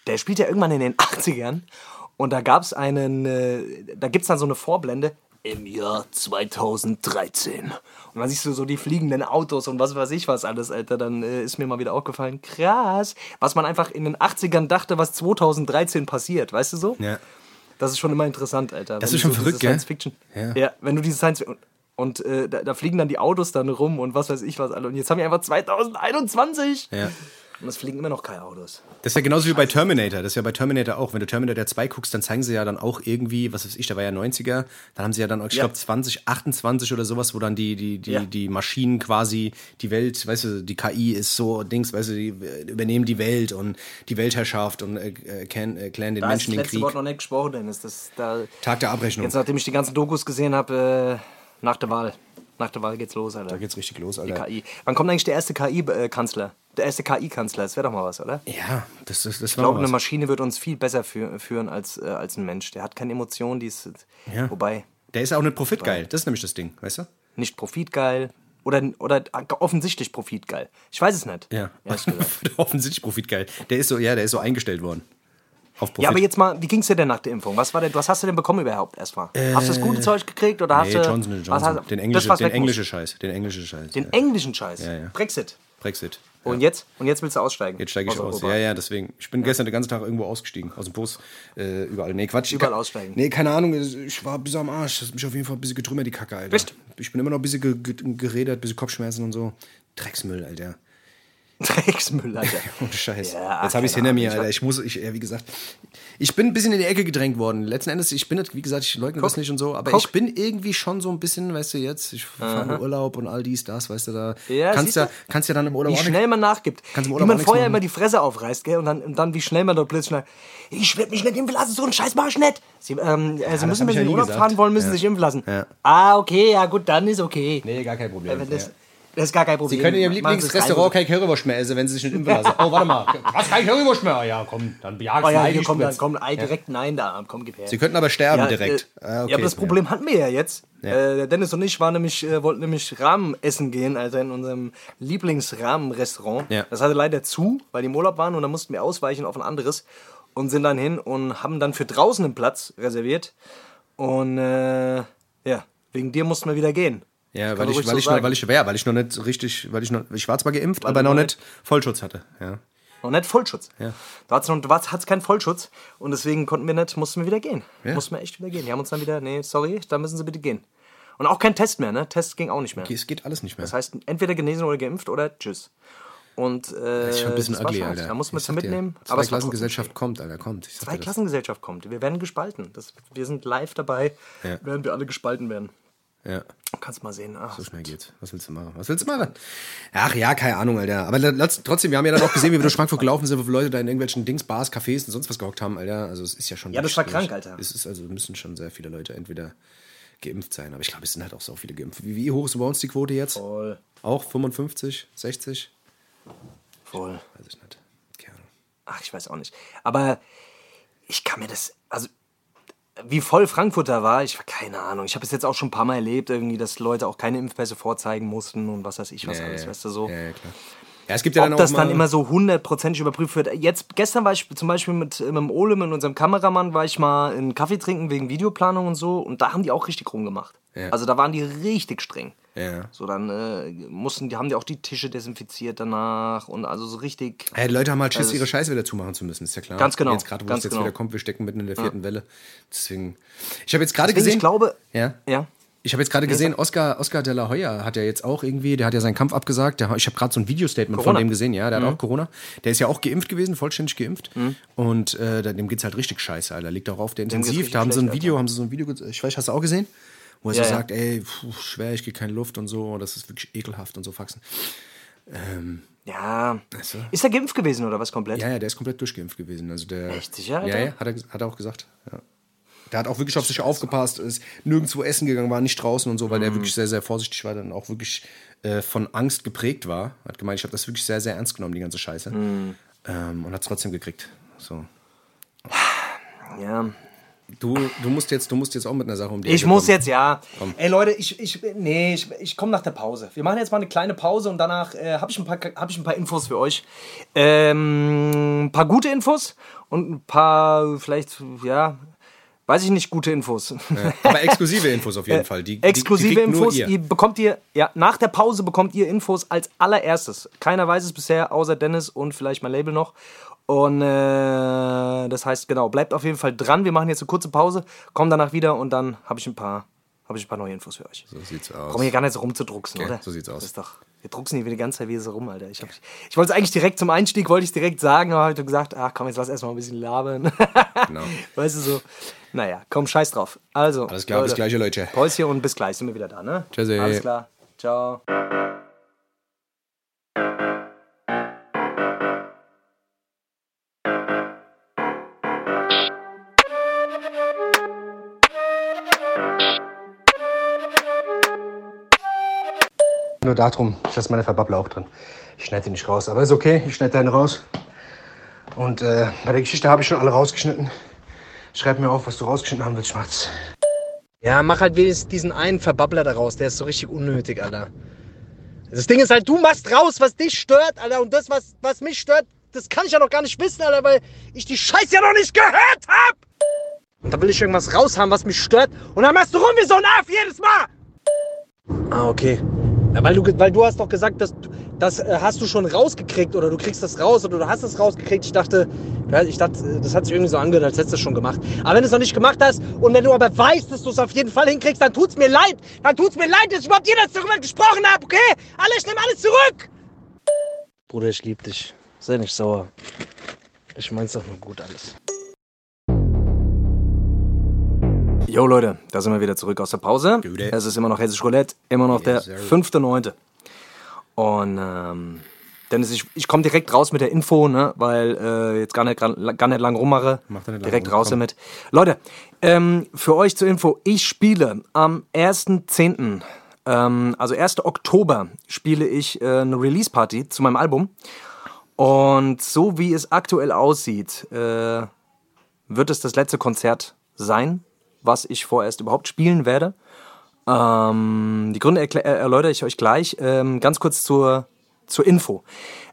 Speaker 1: der spielt ja irgendwann in den 80ern und da gab es einen, äh, da gibt es dann so eine Vorblende, im Jahr 2013. Und dann siehst du so die fliegenden Autos und was weiß ich was alles, Alter. Dann äh, ist mir mal wieder aufgefallen, krass, was man einfach in den 80ern dachte, was 2013 passiert, weißt du so?
Speaker 2: Ja.
Speaker 1: Das ist schon immer interessant, Alter.
Speaker 2: Das
Speaker 1: Wenn
Speaker 2: ist schon
Speaker 1: diese
Speaker 2: verrückt, gell?
Speaker 1: Science Fiction.
Speaker 2: Ja.
Speaker 1: Ja. wenn du diese Science und, und äh, da, da fliegen dann die Autos dann rum und was weiß ich was alle. Und jetzt haben wir einfach 2021.
Speaker 2: Ja.
Speaker 1: Und es fliegen immer noch keine Autos.
Speaker 2: Das ist ja genauso wie bei Terminator. Das ist ja bei Terminator auch. Wenn du Terminator 2 guckst, dann zeigen sie ja dann auch irgendwie, was weiß ich, da war ja 90er, dann haben sie ja dann, ich
Speaker 1: Ja.
Speaker 2: glaube 20, 28 oder sowas, wo dann die, die, die,
Speaker 1: Ja.
Speaker 2: die Maschinen quasi die Welt, weißt du, die KI ist so Dings, weißt du, die äh, übernehmen die Welt und die Weltherrschaft und äh, erklären äh, klären den
Speaker 1: Da
Speaker 2: Menschen
Speaker 1: das
Speaker 2: den Krieg.
Speaker 1: Wort noch nicht gesprochen, Dennis. Das, da,
Speaker 2: Tag der Abrechnung.
Speaker 1: jetzt, nachdem ich die ganzen Dokus gesehen habe, äh, nach der Wahl. Nach der Wahl geht's los, Alter.
Speaker 2: da geht's richtig los,
Speaker 1: die
Speaker 2: Alter.
Speaker 1: KI. Wann kommt eigentlich der erste KI-Kanzler? Der erste KI-Kanzler, das wäre doch mal was, oder?
Speaker 2: Ja, das, das, das
Speaker 1: Ich glaube, eine. Maschine wird uns viel besser fü führen als, äh, als ein Mensch. Der hat keine Emotionen, die ist.
Speaker 2: Ja.
Speaker 1: Wobei,
Speaker 2: Der ist auch nicht profitgeil. Das ist nämlich das Ding, weißt du?
Speaker 1: nicht profitgeil. Oder, oder offensichtlich profitgeil. Ich weiß es nicht.
Speaker 2: Ja. Offensichtlich profitgeil. Der ist so, ja, der ist so eingestellt worden. Auf Profit.
Speaker 1: Ja, aber jetzt mal, wie ging es dir denn nach der Impfung? Was, war denn, was hast du denn bekommen überhaupt erstmal? hast du das gute Zeug gekriegt oder hast
Speaker 2: Nee,
Speaker 1: du.
Speaker 2: Johnson
Speaker 1: was
Speaker 2: Johnson.
Speaker 1: hast-
Speaker 2: den
Speaker 1: das,
Speaker 2: englische,
Speaker 1: was
Speaker 2: den Scheiß. Den englische Scheiß.
Speaker 1: Den
Speaker 2: ja.
Speaker 1: englischen Scheiß.
Speaker 2: Ja, ja.
Speaker 1: Brexit.
Speaker 2: Brexit.
Speaker 1: Und jetzt? Und jetzt willst du aussteigen?
Speaker 2: Jetzt steige ich aus.
Speaker 1: Europa.
Speaker 2: Ja, ja, deswegen. Ich bin gestern den ganzen Tag irgendwo ausgestiegen. Aus dem Bus. Äh, überall. Nee, Quatsch.
Speaker 1: Überall aussteigen.
Speaker 2: Nee, keine Ahnung. Ich war ein bisschen am Arsch. Das hat mich auf jeden Fall ein bisschen getrümmert, die Kacke, Alter.
Speaker 1: Echt?
Speaker 2: Ich bin immer noch ein bisschen ge ge geredet, ein bisschen Kopfschmerzen und so. Drecksmüll, Alter.
Speaker 1: Drecksmüll, Alter.
Speaker 2: Ohne Scheiß.
Speaker 1: Ja,
Speaker 2: Jetzt habe ich es hinter mir, Alter. Ich muss, ich, ja, wie gesagt, ich bin ein bisschen in die Ecke gedrängt worden. Letzten Endes, ich bin nicht, wie gesagt, ich leugne das nicht und so, aber
Speaker 1: Guck.
Speaker 2: ich bin irgendwie schon so ein bisschen, weißt du, jetzt, ich fahre Urlaub und all dies, das, weißt du, da
Speaker 1: Ja,
Speaker 2: kannst ja,
Speaker 1: du?
Speaker 2: kannst ja dann im Urlaub
Speaker 1: Wie schnell man nachgibt.
Speaker 2: Kannst im
Speaker 1: Wie
Speaker 2: Urlaub
Speaker 1: man
Speaker 2: auch nichts
Speaker 1: vorher
Speaker 2: machen.
Speaker 1: immer die Fresse aufreißt, gell? Und dann, und dann wie schnell man dort plötzlich schnell, ich werde mich nicht impfen lassen, so einen Scheiß mach ich nicht. Sie, ähm, äh, Sie müssen,
Speaker 2: hab
Speaker 1: wenn Sie
Speaker 2: ja
Speaker 1: in
Speaker 2: nie
Speaker 1: Urlaub
Speaker 2: gesagt.
Speaker 1: fahren wollen, müssen
Speaker 2: Ja.
Speaker 1: Sie sich impfen lassen.
Speaker 2: Ja.
Speaker 1: Ah, okay, ja gut, dann ist okay.
Speaker 2: Nee, gar kein Problem.
Speaker 1: Wenn das,
Speaker 2: ja.
Speaker 1: Das ist gar kein Problem.
Speaker 2: Sie können in Ihrem Lieblingsrestaurant keine Currywurst mehr essen, wenn Sie sich nicht impfen lassen. Oh, warte mal. Was, kein Currywurst mehr? Ja, komm, dann bejagst
Speaker 1: Oh
Speaker 2: du
Speaker 1: ja,
Speaker 2: einen
Speaker 1: hier kommt dann kommt ein direkt Nein da. Komm, gib her.
Speaker 2: Sie könnten aber sterben
Speaker 1: ja,
Speaker 2: direkt.
Speaker 1: Äh,
Speaker 2: Ah, okay.
Speaker 1: Ja, aber das Problem hatten wir ja jetzt.
Speaker 2: Ja.
Speaker 1: Äh, Dennis und ich waren nämlich, äh, wollten nämlich Rahmen essen gehen, also in unserem Lieblingsrahmenrestaurant.
Speaker 2: Ja.
Speaker 1: Das hatte leider zu, weil die im Urlaub waren und dann mussten wir ausweichen auf ein anderes und sind dann hin und haben dann für draußen einen Platz reserviert. Und äh, ja, wegen dir mussten wir wieder gehen.
Speaker 2: Ja, weil ich, weil,
Speaker 1: so
Speaker 2: ich noch, weil ich, ja, weil ich noch nicht richtig, weil ich noch, ich war zwar geimpft,
Speaker 1: Weil
Speaker 2: aber noch nicht Vollschutz hatte. Ja.
Speaker 1: Noch nicht Vollschutz.
Speaker 2: Ja.
Speaker 1: Noch, du hattest keinen Vollschutz und deswegen konnten wir nicht, mussten wir wieder gehen. Mussten wir echt wieder gehen. Die haben uns dann wieder, nee, sorry, da müssen sie bitte gehen. Und auch kein Test mehr, ne? Test ging auch nicht mehr.
Speaker 2: Okay, es geht alles nicht mehr.
Speaker 1: Das heißt, entweder genesen oder geimpft oder tschüss. Und äh,
Speaker 2: ist schon ein bisschen
Speaker 1: das
Speaker 2: ugly. Alter.
Speaker 1: Da muss man es
Speaker 2: dir,
Speaker 1: mitnehmen. es war trotzdem
Speaker 2: Zweiklassengesellschaft kommt, Alter, kommt. Dir das.
Speaker 1: Zweiklassengesellschaft kommt. Wir werden gespalten. Das, wir sind live dabei,
Speaker 2: Ja.
Speaker 1: werden wir alle gespalten werden.
Speaker 2: Ja,
Speaker 1: Kannst mal sehen. Ach,
Speaker 2: so schnell geht's. Was willst du machen? Was willst du machen? Ach ja, keine Ahnung, Alter. Aber trotzdem, wir haben ja dann auch gesehen, wie wir durch Frankfurt gelaufen sind, wo Leute da in irgendwelchen Dings, Bars, Cafés und sonst was gehockt haben, Alter. Also es ist ja schon...
Speaker 1: Ja, das war
Speaker 2: schwierig.
Speaker 1: krank, Alter.
Speaker 2: Es ist also, müssen schon sehr viele Leute entweder geimpft sein. Aber ich glaube, es sind halt auch so viele geimpft. Wie, wie hoch ist bei uns die Quote jetzt?
Speaker 1: voll.
Speaker 2: Auch 55, 60?
Speaker 1: Voll.
Speaker 2: Weiß ich nicht. Keine Ahnung.
Speaker 1: Ach, ich weiß auch nicht. Aber ich kann mir das, also wie voll Frankfurt da war, ich keine Ahnung. Ich habe es jetzt auch schon ein paar Mal erlebt, irgendwie, dass Leute auch keine Impfpässe vorzeigen mussten und was weiß ich, was
Speaker 2: Ja,
Speaker 1: alles,
Speaker 2: ja.
Speaker 1: weißt du so.
Speaker 2: Ja, ja, klar. Ja, es gibt ja
Speaker 1: Ob
Speaker 2: dann auch
Speaker 1: das dann immer so hundertprozentig überprüft wird. Jetzt, gestern war ich zum Beispiel mit, mit dem Ole, mit unserem Kameramann, war ich mal einen Kaffee trinken wegen Videoplanung und so und da haben die auch richtig rumgemacht.
Speaker 2: Ja.
Speaker 1: Also da waren die richtig streng.
Speaker 2: Ja.
Speaker 1: So, dann äh, mussten, die haben die auch die Tische desinfiziert danach und also so richtig.
Speaker 2: Ja, die Leute haben halt Schiss,
Speaker 1: Also
Speaker 2: ihre Scheiße wieder zumachen zu müssen, ist ja klar.
Speaker 1: Ganz genau,
Speaker 2: Jetzt gerade, wo es jetzt
Speaker 1: genau.
Speaker 2: wieder kommt, wir stecken mitten in der vierten Welle. Deswegen. Ich habe jetzt gerade gesehen.
Speaker 1: ich glaube,
Speaker 2: Ja.
Speaker 1: ja.
Speaker 2: Ich habe jetzt gerade gesehen, Oscar, Oscar de la Hoya hat ja jetzt auch irgendwie, der hat ja seinen Kampf abgesagt. Der, ich habe gerade so ein Videostatement von
Speaker 1: Corona.
Speaker 2: dem gesehen, ja, der
Speaker 1: Mhm.
Speaker 2: hat auch Corona. Der ist ja auch geimpft gewesen, vollständig geimpft. Und äh, dem geht's halt richtig scheiße, Alter. Liegt auch auf der Intensiv. Da haben sie ein
Speaker 1: schlecht,
Speaker 2: Video, haben sie so ein Video, ich weiß, hast du auch gesehen? Wo er
Speaker 1: Ja,
Speaker 2: so
Speaker 1: ja.
Speaker 2: sagt, ey, puh, schwer, ich krieg keine Luft und so, das ist wirklich ekelhaft und so Faxen.
Speaker 1: Ja.
Speaker 2: Weißt du?
Speaker 1: Ist er geimpft gewesen oder was komplett?
Speaker 2: Ja, ja, der ist komplett durchgeimpft gewesen. Also der,
Speaker 1: Echt sicher, Alter?
Speaker 2: Ja, ja, hat er, hat er auch gesagt. Ja. Der hat auch wirklich auf sich aufgepasst, ist nirgendwo essen gegangen, war nicht draußen und so, weil
Speaker 1: Mhm.
Speaker 2: der wirklich sehr, sehr vorsichtig war, dann auch wirklich äh, von Angst geprägt war. Hat gemeint, ich habe das wirklich sehr, sehr ernst genommen, die ganze Scheiße.
Speaker 1: Mhm.
Speaker 2: Ähm, und hat es trotzdem gekriegt. So.
Speaker 1: ja.
Speaker 2: Du, du, musst jetzt, du musst jetzt auch mit einer Sache um die
Speaker 1: Ich muss
Speaker 2: kommen.
Speaker 1: jetzt, ja. Ey Leute, ich, ich, nee, ich, ich komme nach der Pause. Wir machen jetzt mal eine kleine Pause und danach äh, habe ich, ein paar- hab ich ein paar Infos für euch. Ähm, ein paar gute Infos und ein paar, vielleicht, ja, weiß ich nicht, gute Infos.
Speaker 2: Aber exklusive Infos auf jeden Fall. Die,
Speaker 1: Äh, Exklusive
Speaker 2: die
Speaker 1: Infos,
Speaker 2: ihr.
Speaker 1: bekommt ihr, ja, nach der Pause bekommt ihr Infos als allererstes. Keiner weiß es bisher, außer Dennis und vielleicht mein Label noch. Und äh, das heißt, genau, bleibt auf jeden Fall dran. Wir machen jetzt eine kurze Pause, kommen danach wieder und dann habe ich ein paar, habe ich ein paar neue Infos für euch.
Speaker 2: So sieht's aus.
Speaker 1: Wir hier gar nicht so rumzudrucksen,
Speaker 2: Okay,
Speaker 1: oder?
Speaker 2: so sieht's aus.
Speaker 1: Das ist doch, wir drucksen hier wieder die ganze Zeit wie so rum, Alter. Ich, hab, ich wollte es eigentlich direkt zum Einstieg, wollte ich direkt sagen, aber habe gesagt, ach komm, jetzt lass erstmal ein bisschen labern.
Speaker 2: Genau.
Speaker 1: Weißt du so, naja, komm, scheiß drauf. Also,
Speaker 2: Alles klar, bis gleich, Leute.
Speaker 1: Päuschen und bis gleich sind wir wieder da, ne?
Speaker 2: Tschüssi.
Speaker 1: Alles klar. Ciao.
Speaker 2: Nur darum, ich lasse meine Verbabbler auch drin. Ich schneide die nicht raus, aber ist okay, ich schneide deine raus. Und äh, bei der Geschichte habe ich schon alle rausgeschnitten. Schreib mir auf, was du rausgeschnitten haben willst, Schmatz.
Speaker 1: Ja, mach halt wenigstens diesen einen Verbabbler daraus, der ist so richtig unnötig, Alter. Das Ding ist halt, du machst raus, was dich stört, Alter, und das, was, was mich stört, das kann ich ja noch gar nicht wissen, Alter, weil ich die Scheiße ja noch nicht gehört hab! Und da will ich irgendwas raushaben, was mich stört, und dann machst du rum wie so ein Aff jedes Mal! Ah, okay. Ja, weil, du, weil du hast doch gesagt, dass das äh, hast du schon rausgekriegt oder du kriegst das raus oder du hast es rausgekriegt. Ich dachte, ja, ich dachte, äh, das hat sich irgendwie so angehört, als hättest du es schon gemacht. Aber wenn du es noch nicht gemacht hast und wenn du aber weißt, dass du es auf jeden Fall hinkriegst, dann tut's mir leid. Dann tut's mir leid, dass ich überhaupt jemals darüber gesprochen habe, okay? Alle, ich nehme alles zurück. Bruder, ich lieb dich. Sei nicht sauer. Ich mein's doch nur gut alles. Jo Leute, da sind wir wieder zurück aus der Pause.
Speaker 2: Gute.
Speaker 1: Es ist immer noch Hessisch Roulette, immer noch
Speaker 2: Yes,
Speaker 1: der
Speaker 2: sir.
Speaker 1: 5.9. Und ähm, Dennis, ich, ich komme direkt raus mit der Info, ne, weil äh, jetzt gar nicht, gar nicht lang rummache.
Speaker 2: Mach nicht lang
Speaker 1: direkt
Speaker 2: rum,
Speaker 1: raus
Speaker 2: komm.
Speaker 1: damit. Leute, ähm, für euch zur Info, ich spiele am 1.10., ähm, also 1. Oktober, spiele ich äh, eine Release-Party zu meinem Album. Und so wie es aktuell aussieht, äh, wird es das letzte Konzert sein, was ich vorerst überhaupt spielen werde. Ähm, die Gründe äh, erläutere ich euch gleich. Ähm, ganz kurz zur, zur Info.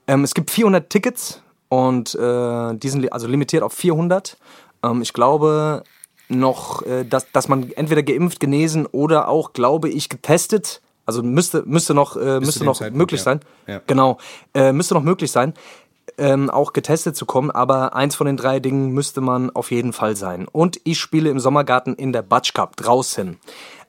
Speaker 1: Ähm, es gibt 400 Tickets und äh, die sind also limitiert auf 400. Ähm, ich glaube noch, äh, dass, dass man entweder geimpft, genesen oder auch, glaube ich, getestet. Also müsste, müsste noch, äh, müsste noch
Speaker 2: Zeitpunkt,
Speaker 1: möglich
Speaker 2: ja.
Speaker 1: sein.
Speaker 2: Ja.
Speaker 1: Genau, äh, müsste noch möglich sein. Ähm, auch getestet zu kommen, aber eins von den drei Dingen müsste man auf jeden Fall sein. Und ich spiele im Sommergarten in der Batsch Cup draußen.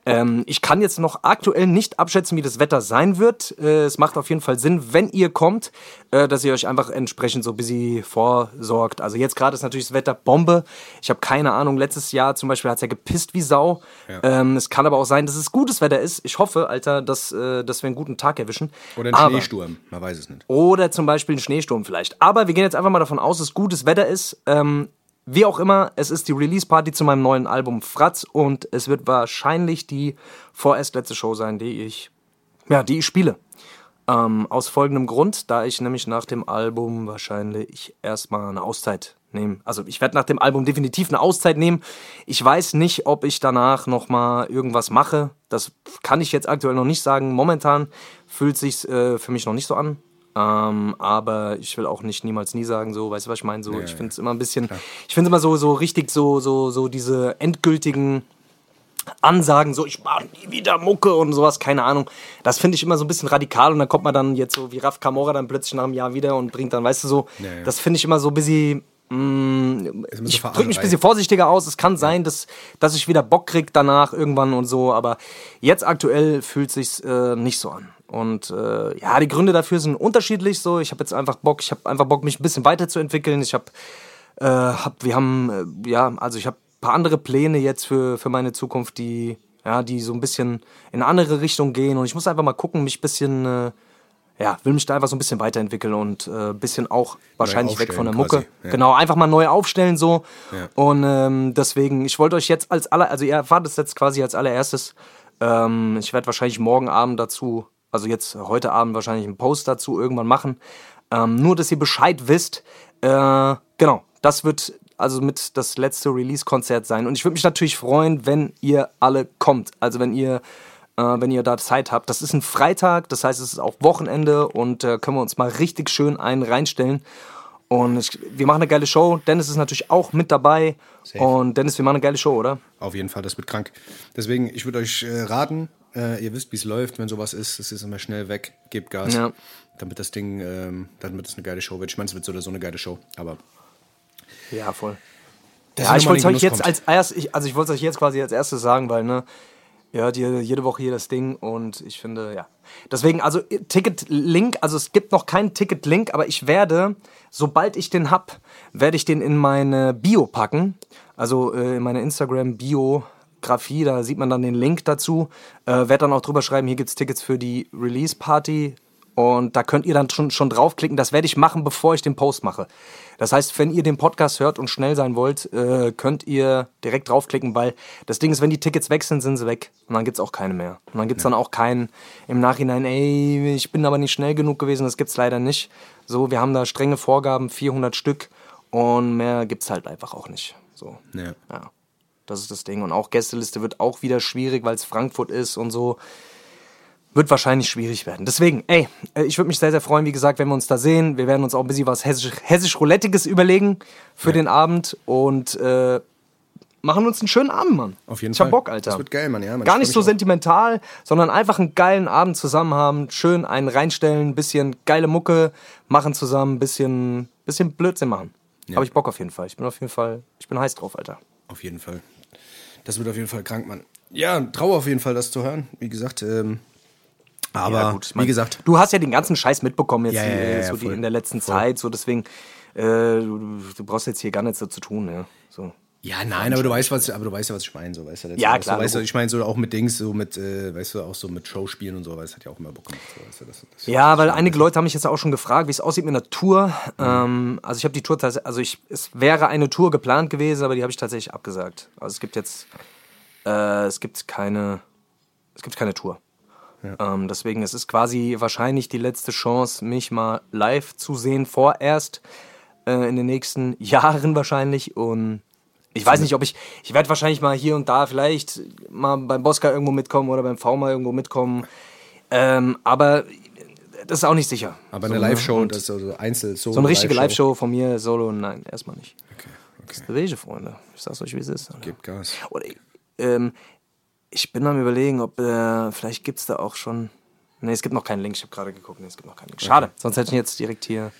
Speaker 1: Ähm, ich kann jetzt noch aktuell nicht abschätzen, wie das Wetter sein wird. Äh, es macht auf jeden Fall Sinn, wenn ihr kommt, äh, dass ihr euch einfach entsprechend so ein bisschen vorsorgt. Also jetzt gerade ist natürlich das Wetter Bombe. Ich habe keine Ahnung, letztes Jahr zum Beispiel hat es ja gepisst wie Sau. Ja. Ähm, es kann aber auch sein, dass es gutes Wetter ist. Ich hoffe, Alter, dass, äh, dass wir einen guten Tag erwischen.
Speaker 2: Oder einen aber, Schneesturm, man weiß es nicht.
Speaker 1: Oder zum Beispiel einen Schneesturm vielleicht. Aber wir gehen jetzt einfach mal davon aus, dass gutes Wetter ist. Ähm, wie auch immer, es ist die Release-Party zu meinem neuen Album Fratz und es wird wahrscheinlich die vorerst letzte Show sein, die ich, ja, die ich spiele. Ähm, aus folgendem Grund, da ich nämlich nach dem Album wahrscheinlich erstmal eine Auszeit nehme. Also ich werde nach dem Album definitiv eine Auszeit nehmen. Ich weiß nicht, ob ich danach nochmal irgendwas mache. Das kann ich jetzt aktuell noch nicht sagen. Momentan fühlt sich äh, für mich noch nicht so an. Ähm, aber ich will auch nicht niemals nie sagen, so, weißt du, was ich meine? So, ja, ich finde es immer ein bisschen, klar. ich finde es immer so, so richtig so, so, so diese endgültigen Ansagen, so, ich mache nie wieder Mucke und sowas, keine Ahnung. Das finde ich immer so ein bisschen radikal und dann kommt man dann jetzt so wie Raf Kamora dann plötzlich nach einem Jahr wieder und bringt dann, weißt du, so, ja, ja. das finde ich immer so ein bisschen, mm, ich drücke mich ein bisschen vorsichtiger aus. Es kann sein, dass, dass ich wieder Bock krieg danach irgendwann und so, aber jetzt aktuell fühlt sich äh, nicht so an. Und äh, ja, die Gründe dafür sind unterschiedlich. So, ich habe jetzt einfach Bock, ich habe einfach Bock, mich ein bisschen weiterzuentwickeln. Ich habe, äh, hab, wir haben, äh, ja, also ich habe ein paar andere Pläne jetzt für, für meine Zukunft, die, ja, die so ein bisschen in eine andere Richtung gehen. Und ich muss einfach mal gucken, mich ein bisschen, äh, ja, will mich da einfach so ein bisschen weiterentwickeln und ein äh, bisschen auch wahrscheinlich weg von der Mucke. ja. Genau, einfach mal neu aufstellen so. Ja. Und ähm, deswegen, ich wollte euch jetzt als aller, also ihr erfahrt es jetzt quasi als allererstes. Ähm, ich werde wahrscheinlich morgen Abend dazu also jetzt heute Abend wahrscheinlich einen Post dazu irgendwann machen. Ähm, nur, dass ihr Bescheid wisst. Äh, genau, das wird also mit das letzte Release-Konzert sein. Und ich würde mich natürlich freuen, wenn ihr alle kommt. Also wenn ihr, äh, wenn ihr da Zeit habt. Das ist ein Freitag, das heißt, es ist auch Wochenende und äh, können wir uns mal richtig schön einen reinstellen. Und ich, wir machen eine geile Show. Dennis ist natürlich auch mit dabei. Safe. Und Dennis, wir machen eine geile Show, oder?
Speaker 2: Auf jeden Fall, das wird krank. Deswegen, ich würde euch äh, raten, äh, ihr wisst, wie es läuft, wenn sowas ist. Es ist immer schnell weg, gebt Gas. Ja. Damit das Ding, ähm, damit es eine geile Show wird. Ich meine, es wird so oder so eine geile Show, aber.
Speaker 1: Ja, voll. ja, ich wollte es euch jetzt als erst, ich, also ich wollte euch jetzt quasi als erstes sagen, weil, ne, ja, die, jede Woche hier das Ding und ich finde, ja. Deswegen, also Ticket-Link, also es gibt noch keinen Ticket-Link, aber ich werde, sobald ich den hab, werde ich den in meine Bio packen. Also äh, in meine Instagram-Bio Grafie, da sieht man dann den Link dazu. Äh, werde dann auch drüber schreiben, hier gibt es Tickets für die Release-Party. Und da könnt ihr dann schon, schon draufklicken. Das werde ich machen, bevor ich den Post mache. Das heißt, wenn ihr den Podcast hört und schnell sein wollt, äh, könnt ihr direkt draufklicken, weil das Ding ist, wenn die Tickets weg sind, sind sie weg. Und dann gibt es auch keine mehr. Und dann gibt es ja. dann auch keinen im Nachhinein, ey, ich bin aber nicht schnell genug gewesen. Das gibt es leider nicht. So, wir haben da strenge Vorgaben, 400 Stück. Und mehr gibt es halt einfach auch nicht. So.
Speaker 2: Ja.
Speaker 1: ja. Das ist das Ding. Und auch Gästeliste wird auch wieder schwierig, weil es Frankfurt ist und so. Wird wahrscheinlich schwierig werden. Deswegen, ey, äh, ich würde mich sehr, sehr freuen, wie gesagt, wenn wir uns da sehen. Wir werden uns auch ein bisschen was hessisch-roulettiges überlegen für ja. den Abend und äh, machen uns einen schönen Abend, Mann.
Speaker 2: Auf jeden
Speaker 1: ich
Speaker 2: Fall.
Speaker 1: Ich hab Bock, Alter.
Speaker 2: Das wird geil, Mann. Ja, Mann.
Speaker 1: Gar nicht so auch. sentimental, sondern einfach einen geilen Abend zusammen haben, schön einen reinstellen, ein bisschen geile Mucke machen zusammen, ein bisschen, bisschen Blödsinn machen. Ja. Habe ich Bock auf jeden Fall. Ich bin auf jeden Fall, ich bin heiß drauf, Alter.
Speaker 2: Auf jeden Fall. Das wird auf jeden Fall krank, Mann. Ja, Trauer auf jeden Fall, das zu hören. Wie gesagt, ähm, aber ja, gut, wie gesagt.
Speaker 1: Du hast ja den ganzen Scheiß mitbekommen jetzt ja, ja, ja, so die, in der letzten voll. Zeit, so deswegen, äh, du, du, brauchst jetzt hier gar nichts so zu tun, ja. So.
Speaker 2: Ja, nein, aber du weißt, was, aber du weißt ja, was ich meine, so, weißt du,
Speaker 1: ja, klar.
Speaker 2: So, weißt du, ich meine, so auch mit Dings, so mit, äh, weißt du, auch so mit Showspielen und so, weil es hat ja auch immer Bock gemacht. So, weißt du, das,
Speaker 1: das ja, weil einige Leute haben mich jetzt auch schon gefragt, wie es aussieht mit einer Tour. Mhm. Ähm, also ich habe die Tour tatsächlich, also ich, es wäre eine Tour geplant gewesen, aber die habe ich tatsächlich abgesagt. Also es gibt jetzt äh, es gibt keine, es gibt keine Tour. Ja. Ähm, deswegen es ist quasi wahrscheinlich die letzte Chance, mich mal live zu sehen, vorerst äh, in den nächsten Jahren wahrscheinlich. Und ich weiß nicht, ob ich, ich werde wahrscheinlich mal hier und da vielleicht mal beim Bosca irgendwo mitkommen oder beim V mal irgendwo mitkommen. Ähm, aber das ist auch nicht sicher.
Speaker 2: Aber eine so, ne? Live-Show, das ist also Einzel.
Speaker 1: So eine richtige Live-Show Live von mir, Solo, nein, erstmal nicht. Okay, okay. Das ist der Wege, Freunde. Ich sag's euch, wie es ist.
Speaker 2: Gebt Gas.
Speaker 1: Oder ähm, ich bin am überlegen, ob äh, vielleicht gibt es da auch schon. Ne, es gibt noch keinen Link. Ich habe gerade geguckt. Nee, es gibt noch keinen Link. Schade. Okay. Sonst hätte ich jetzt direkt hier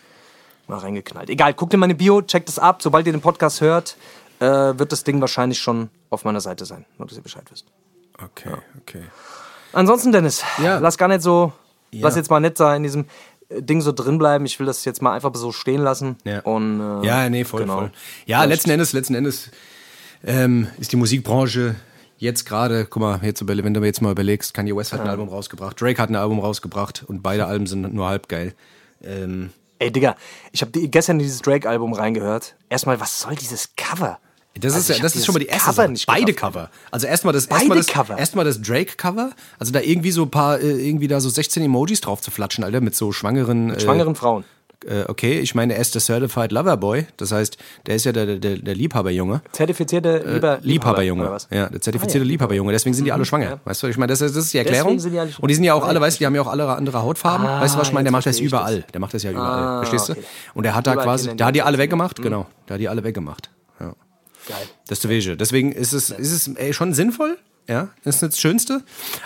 Speaker 1: mal reingeknallt. Egal, guckt in meine Bio, checkt es ab. Sobald ihr den Podcast hört, äh, wird das Ding wahrscheinlich schon auf meiner Seite sein. Nur, dass ihr Bescheid wisst.
Speaker 2: Okay, okay.
Speaker 1: Ansonsten, Dennis,
Speaker 2: Ja.
Speaker 1: lass gar nicht so,
Speaker 2: Ja.
Speaker 1: lass jetzt mal nicht da in diesem äh, Ding so drin bleiben. Ich will das jetzt mal einfach so stehen lassen.
Speaker 2: Ja.
Speaker 1: Und, äh,
Speaker 2: Ja, nee, voll,
Speaker 1: genau.
Speaker 2: voll. Ja, letzten Endes, letzten Endes ähm, ist die Musikbranche jetzt gerade, guck mal, jetzt, wenn du mir jetzt mal überlegst, Kanye West hat ein Album rausgebracht, Drake hat ein Album rausgebracht und beide Alben sind nur halb geil. Ähm,
Speaker 1: Ey, Digga, ich habe gestern in dieses Drake-Album reingehört. Erstmal, was soll dieses Cover?
Speaker 2: Das
Speaker 1: Also
Speaker 2: ist, ja, das ist schon mal die erste
Speaker 1: Cover
Speaker 2: Sache.
Speaker 1: nicht
Speaker 2: Beide. Cover. Also erstmal das, erstmal das,
Speaker 1: Cover?
Speaker 2: erstmal das Drake-Cover. Also da irgendwie so ein paar, äh, irgendwie da so 16 Emojis drauf zu flatschen, Alter, mit so schwangeren. Äh,
Speaker 1: Schwangeren Frauen.
Speaker 2: äh, okay, ich meine, er ist der Certified Lover Boy. Das heißt, der ist ja der, der, der Liebhaberjunge.
Speaker 1: Zertifizierte Lieber
Speaker 2: Liebhaberjunge.
Speaker 1: was?
Speaker 2: Ja, der zertifizierte
Speaker 1: Ah, ja.
Speaker 2: Liebhaberjunge. Deswegen sind die alle schwanger.
Speaker 1: ja.
Speaker 2: Weißt du, ich meine, das ist, das ist die Erklärung.
Speaker 1: die
Speaker 2: und die sind ja auch
Speaker 1: Ah,
Speaker 2: alle, weißt du, die haben ja auch alle andere Hautfarben.
Speaker 1: Ah,
Speaker 2: weißt du, was ich meine? Der macht das
Speaker 1: ich
Speaker 2: überall.
Speaker 1: das.
Speaker 2: Der macht das ja überall.
Speaker 1: Ah,
Speaker 2: Verstehst du?
Speaker 1: okay.
Speaker 2: Und der hat da
Speaker 1: Überall
Speaker 2: quasi, da hat die alle weggemacht. Genau. Da hat die alle weggemacht.
Speaker 1: Geil.
Speaker 2: Das Wege. Deswegen ist es, ist es ey, schon sinnvoll. Ja, das ist das Schönste.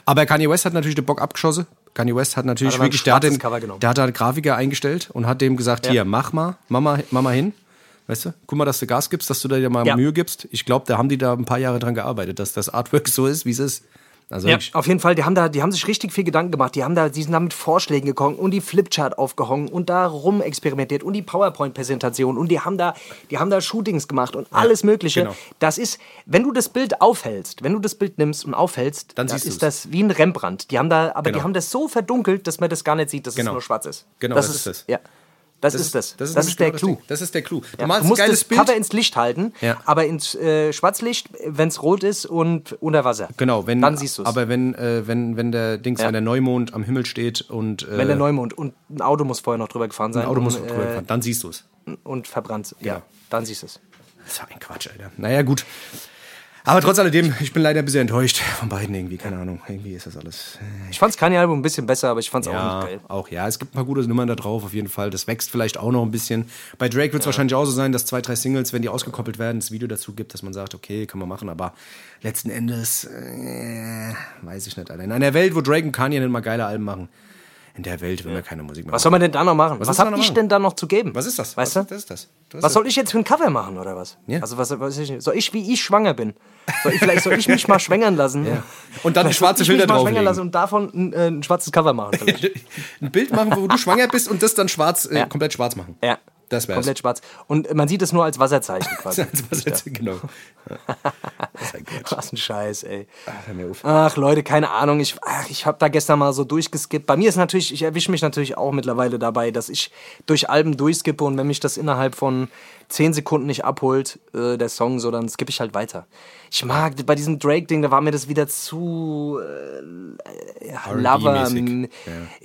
Speaker 2: Aber Kanye West hat natürlich den Bock abgeschossen. Kanye West hat natürlich
Speaker 1: Hat
Speaker 2: wirklich, der hat, den, der hat einen Grafiker eingestellt und hat dem gesagt,
Speaker 1: Ja.
Speaker 2: hier, mach mal, mach mal, mach mal hin. Weißt du, guck mal, dass du Gas gibst, dass du dir mal
Speaker 1: Ja.
Speaker 2: Mühe gibst. Ich glaube, da haben die da ein paar Jahre dran gearbeitet, dass das Artwork so ist, wie es ist. Also
Speaker 1: Ja, auf jeden Fall, die haben da, die haben sich richtig viel Gedanken gemacht. Die haben da, die sind da mit Vorschlägen gekommen und die Flipchart aufgehangen und da rum experimentiert und die PowerPoint-Präsentation und die haben da, die haben da Shootings gemacht und alles Mögliche.
Speaker 2: genau.
Speaker 1: Das ist, wenn du das Bild aufhältst, wenn du das Bild nimmst und aufhältst,
Speaker 2: Dann
Speaker 1: ist
Speaker 2: du's.
Speaker 1: das wie ein Rembrandt. Die haben da, aber
Speaker 2: Genau.
Speaker 1: die haben das so verdunkelt, dass man das gar nicht sieht, dass
Speaker 2: Genau.
Speaker 1: es nur schwarz ist.
Speaker 2: Genau, das ist das.
Speaker 1: Ja, das, ist das. Das ist,
Speaker 2: nämlich
Speaker 1: der
Speaker 2: genau
Speaker 1: Clou.
Speaker 2: Das ist der Clou. Du
Speaker 1: Ja, du musst das
Speaker 2: Bild.
Speaker 1: Cover ins Licht halten,
Speaker 2: Ja.
Speaker 1: aber ins äh, Schwarzlicht, wenn es rot ist und unter Wasser.
Speaker 2: Genau, wenn,
Speaker 1: Dann siehst du es.
Speaker 2: Aber wenn, äh, wenn, wenn der Dings,
Speaker 1: Ja.
Speaker 2: wenn der Neumond am Himmel steht und äh,
Speaker 1: Wenn der Neumond und ein Auto muss vorher noch drüber gefahren sein.
Speaker 2: ein Auto muss
Speaker 1: und,
Speaker 2: drüber
Speaker 1: äh,
Speaker 2: fahren, dann siehst du es.
Speaker 1: und verbrannt. Ja, dann siehst du es.
Speaker 2: Das ist ja ein Quatsch, Alter. Naja, gut. Aber trotz alledem, ich bin leider ein bisschen enttäuscht von beiden irgendwie. Keine Ahnung. Irgendwie ist das alles. äh,
Speaker 1: Ich fand's Kanye-Album ein bisschen besser, aber ich fand's auch
Speaker 2: Ja,
Speaker 1: nicht geil.
Speaker 2: auch ja. Es gibt ein paar gute Nummern da drauf, auf jeden Fall. Das wächst vielleicht auch noch ein bisschen. Bei Drake wird es wahrscheinlich auch so sein, dass zwei, drei Singles, wenn die ausgekoppelt werden, das Video dazu gibt, dass man sagt, okay, kann man machen. Aber letzten Endes, äh, weiß ich nicht, Alter. In einer Welt, wo Drake und Kanye nicht mal geile Alben machen, in der Welt will man keine Musik mehr
Speaker 1: Was soll man denn da noch machen? Was,
Speaker 2: ist da
Speaker 1: hab
Speaker 2: noch
Speaker 1: ich
Speaker 2: machen?
Speaker 1: denn da noch zu geben?
Speaker 2: Was ist das?
Speaker 1: Weißt
Speaker 2: was,
Speaker 1: du?
Speaker 2: Das ist das. das ist
Speaker 1: Was soll ich jetzt für ein Cover machen oder was?
Speaker 2: Ja.
Speaker 1: Also was, was ich, soll ich, wie ich schwanger bin? Soll ich, vielleicht soll ich mich mal schwängern lassen?
Speaker 2: Und dann
Speaker 1: Vielleicht
Speaker 2: schwarze
Speaker 1: soll ich mich
Speaker 2: Filter
Speaker 1: mal schwängern lassen und davon ein, äh, ein schwarzes Cover machen.
Speaker 2: Ein Bild machen, wo du schwanger bist und das dann schwarz, äh,
Speaker 1: Ja.
Speaker 2: komplett schwarz machen.
Speaker 1: ja.
Speaker 2: Das wär's.
Speaker 1: Komplett schwarz. Und man sieht es nur als Wasserzeichen quasi.
Speaker 2: Ist jetzt, genau.
Speaker 1: Was ein Scheiß, ey.
Speaker 2: Ach,
Speaker 1: Leute, keine Ahnung. Ich, ach, ich habe da gestern mal so durchgeskippt. Bei mir ist natürlich, ich erwische mich natürlich auch mittlerweile dabei, dass ich durch Alben durchskippe und wenn mich das innerhalb von 10 Sekunden nicht abholt, äh, der Song, so dann skippe ich halt weiter. Ich mag bei diesem Drake-Ding, da war mir das wieder zu äh, ja, Lover.
Speaker 2: R&B-mäßig.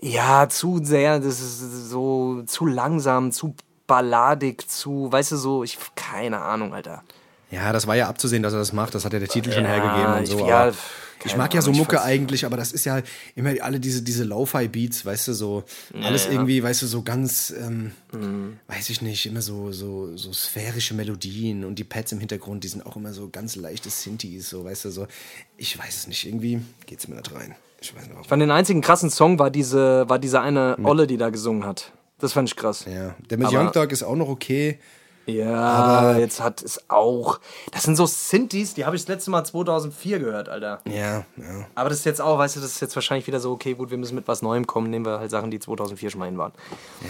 Speaker 1: Ja. zu sehr, das ist so zu langsam, zu balladig, zu, weißt du, so, ich, keine Ahnung, Alter.
Speaker 2: Ja, das war ja abzusehen, dass er das macht. Das hat ja der Titel schon hergegeben und
Speaker 1: ich-
Speaker 2: so.
Speaker 1: ja,
Speaker 2: aber
Speaker 1: keine
Speaker 2: ich mag ja so
Speaker 1: Ahnung, ich
Speaker 2: Mucke eigentlich, aber das ist ja immer alle diese, diese Lo-Fi-Beats, weißt du, so alles irgendwie, weißt du, so ganz, ähm,
Speaker 1: Mhm.
Speaker 2: weiß ich nicht, immer so, so, so sphärische Melodien und die Pads im Hintergrund, die sind auch immer so ganz leichte Synthes, so, weißt du, so. Ich weiß es nicht, irgendwie geht's mir nicht rein. Ich weiß nicht, warum.
Speaker 1: Ich fand den einzigen krassen Song war diese, war diese eine Olle, die da gesungen hat. Das fand ich krass.
Speaker 2: Ja, der mit
Speaker 1: Aber-
Speaker 2: Young Dog ist auch noch okay.
Speaker 1: Ja, aber jetzt hat es auch. Das sind so Synthes, die habe ich das letzte Mal 2004 gehört, Alter.
Speaker 2: Ja, ja.
Speaker 1: Aber das ist jetzt auch, weißt du, das ist jetzt wahrscheinlich wieder so, okay, gut, wir müssen mit was Neuem kommen, nehmen wir halt Sachen, die 2004 schon mal hin waren.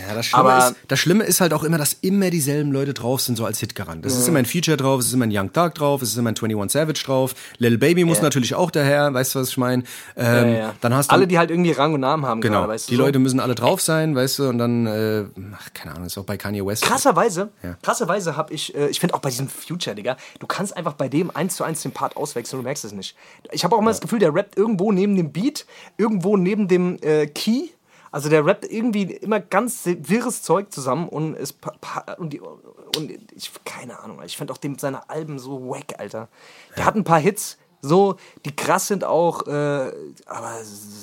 Speaker 2: Ja, das Schlimme,
Speaker 1: Aber-
Speaker 2: ist, das Schlimme ist halt auch immer, dass immer dieselben Leute drauf sind, so als Hitgarant. Es ist immer ein Feature drauf, es ist immer ein Young Dark drauf, es ist immer ein 21 Savage drauf. Lil Baby muss
Speaker 1: Ja.
Speaker 2: natürlich auch daher, weißt du, was ich meine? Ähm,
Speaker 1: Ja, ja.
Speaker 2: Dann hast du
Speaker 1: Alle, die halt irgendwie Rang und Namen haben,
Speaker 2: genau,
Speaker 1: gerade, weißt du.
Speaker 2: die
Speaker 1: so.
Speaker 2: Leute müssen alle drauf sein, weißt du, und dann, äh, ach, keine Ahnung, ist auch bei Kanye West.
Speaker 1: Krasserweise,
Speaker 2: Ja.
Speaker 1: krasserweise habe ich, äh, ich finde auch bei diesem Future, Digga, du kannst einfach bei dem eins zu eins den Part auswechseln, du merkst es nicht. Ich habe auch immer das Gefühl, der rappt irgendwo neben dem Beat, irgendwo neben dem äh, Key. Also der rappt irgendwie immer ganz wirres Zeug zusammen und es und, die, und ich keine Ahnung, ich finde auch dem seine Alben so wack, Alter. Der hat ein paar Hits, so, die krass sind auch, äh, aber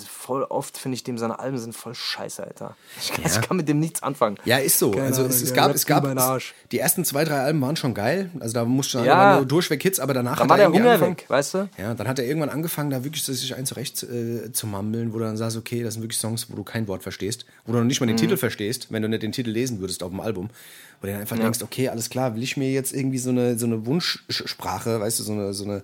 Speaker 1: voll oft finde ich dem seine Alben sind voll scheiße, Alter. Ich kann, ich kann mit dem nichts anfangen.
Speaker 2: Ja, ist so.
Speaker 1: Keine
Speaker 2: also
Speaker 1: Ahnung,
Speaker 2: es, es gab, es gab
Speaker 1: Arsch.
Speaker 2: die ersten zwei, drei Alben waren schon geil. Also da musste
Speaker 1: Ja.
Speaker 2: ja. nur durchweg Hits, aber danach
Speaker 1: Dann
Speaker 2: hat
Speaker 1: war
Speaker 2: er
Speaker 1: der Hunger
Speaker 2: angefangen,
Speaker 1: weg, weißt du?
Speaker 2: Ja, dann hat er irgendwann angefangen, da wirklich sich ein zurecht äh, zu mammeln, wo du dann sagst, okay, das sind wirklich Songs, wo du kein Wort verstehst, wo du noch nicht mal den
Speaker 1: Mhm.
Speaker 2: Titel verstehst, wenn du nicht den Titel lesen würdest auf dem Album. Wo du dann einfach denkst, okay, alles klar, will ich mir jetzt irgendwie so eine, so eine Wunschsprache, weißt du, so eine, so eine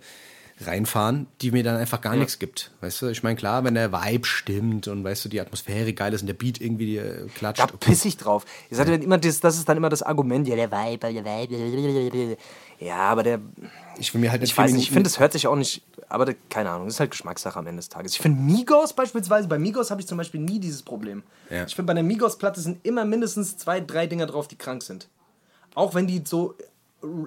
Speaker 2: reinfahren, die mir dann einfach gar nichts gibt. Weißt du, ich meine, klar, wenn der Vibe stimmt und weißt du, die Atmosphäre geil ist und der Beat irgendwie äh, klatscht.
Speaker 1: Da piss ich drauf. Ihr seid ja. immer das, das ist dann immer das Argument, ja, der Vibe, der Vibe. Ja, aber der.
Speaker 2: Ich will mir halt nicht
Speaker 1: Ich weiß nicht, ich finde, es hört sich auch nicht. Aber der, keine Ahnung, das ist halt Geschmackssache am Ende des Tages. Ich finde Migos beispielsweise, bei Migos habe ich zum Beispiel nie dieses Problem.
Speaker 2: Ja.
Speaker 1: Ich finde, bei der Migos-Platte sind immer mindestens zwei, drei Dinger drauf, die krank sind. Auch wenn die so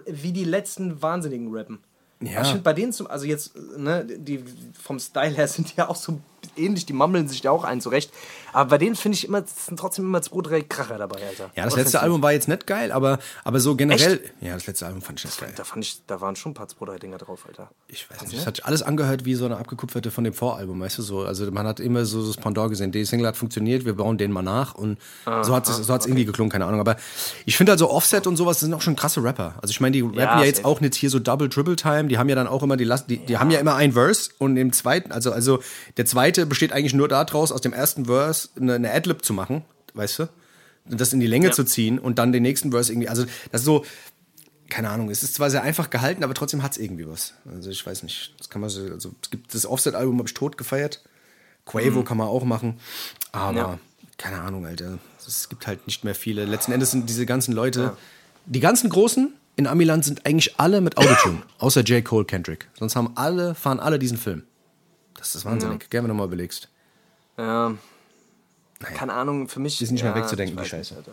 Speaker 1: wie die letzten Wahnsinnigen rappen.
Speaker 2: Ja.
Speaker 1: Aber ich bei denen zum, also jetzt, ne, die vom Style her sind ja auch so ähnlich, die mammeln sich ja auch ein zurecht. Aber bei denen finde ich immer, sind trotzdem immer zwei, drei Kracher dabei, Alter.
Speaker 2: Ja, das
Speaker 1: Oder
Speaker 2: letzte Album war jetzt nicht geil, aber, aber so generell. Ja, das letzte Album fand ich nicht geil.
Speaker 1: Da fand ich, da waren schon ein paar zwei, drei Dinger drauf, Alter.
Speaker 2: Ich weiß nicht, es hat sich alles angehört wie so eine abgekupferte von dem Voralbum, weißt du so. Also man hat immer so das Pendant gesehen. Die Single hat funktioniert, wir bauen den mal nach und so hat es so hat's irgendwie geklungen, keine Ahnung. Aber ich finde also Offset und sowas das sind auch schon krasse Rapper. Also ich meine, die rappen ja, jetzt
Speaker 1: safe.
Speaker 2: auch nicht hier so Double Triple Time. Die haben ja dann auch immer die Last, die, die haben ja immer ein Verse und im zweiten, also also der zweite besteht eigentlich nur daraus, aus dem ersten Verse eine, eine Adlib zu machen, weißt du? Und das in die Länge zu ziehen und dann den nächsten Verse irgendwie. Also das ist so keine Ahnung, es ist zwar sehr einfach gehalten, aber trotzdem hat es irgendwie was. Also ich weiß nicht, das kann man so, also es gibt das Offset-Album habe ich tot gefeiert. Quavo kann man auch machen, aber
Speaker 1: Mhm. Ja.
Speaker 2: keine Ahnung, Alter. Es gibt halt nicht mehr viele. Letzten Endes sind diese ganzen Leute, die ganzen Großen in Amiland sind eigentlich alle mit Autotune, außer J. Cole Kendrick. Sonst haben alle, fahren alle diesen Film. Das ist wahnsinnig. Gerne, wenn du mal überlegst.
Speaker 1: Ja. Keine Ahnung, für mich.
Speaker 2: Ist nicht mehr
Speaker 1: ja,
Speaker 2: wegzudenken,
Speaker 1: ich
Speaker 2: die Scheiße.
Speaker 1: nicht.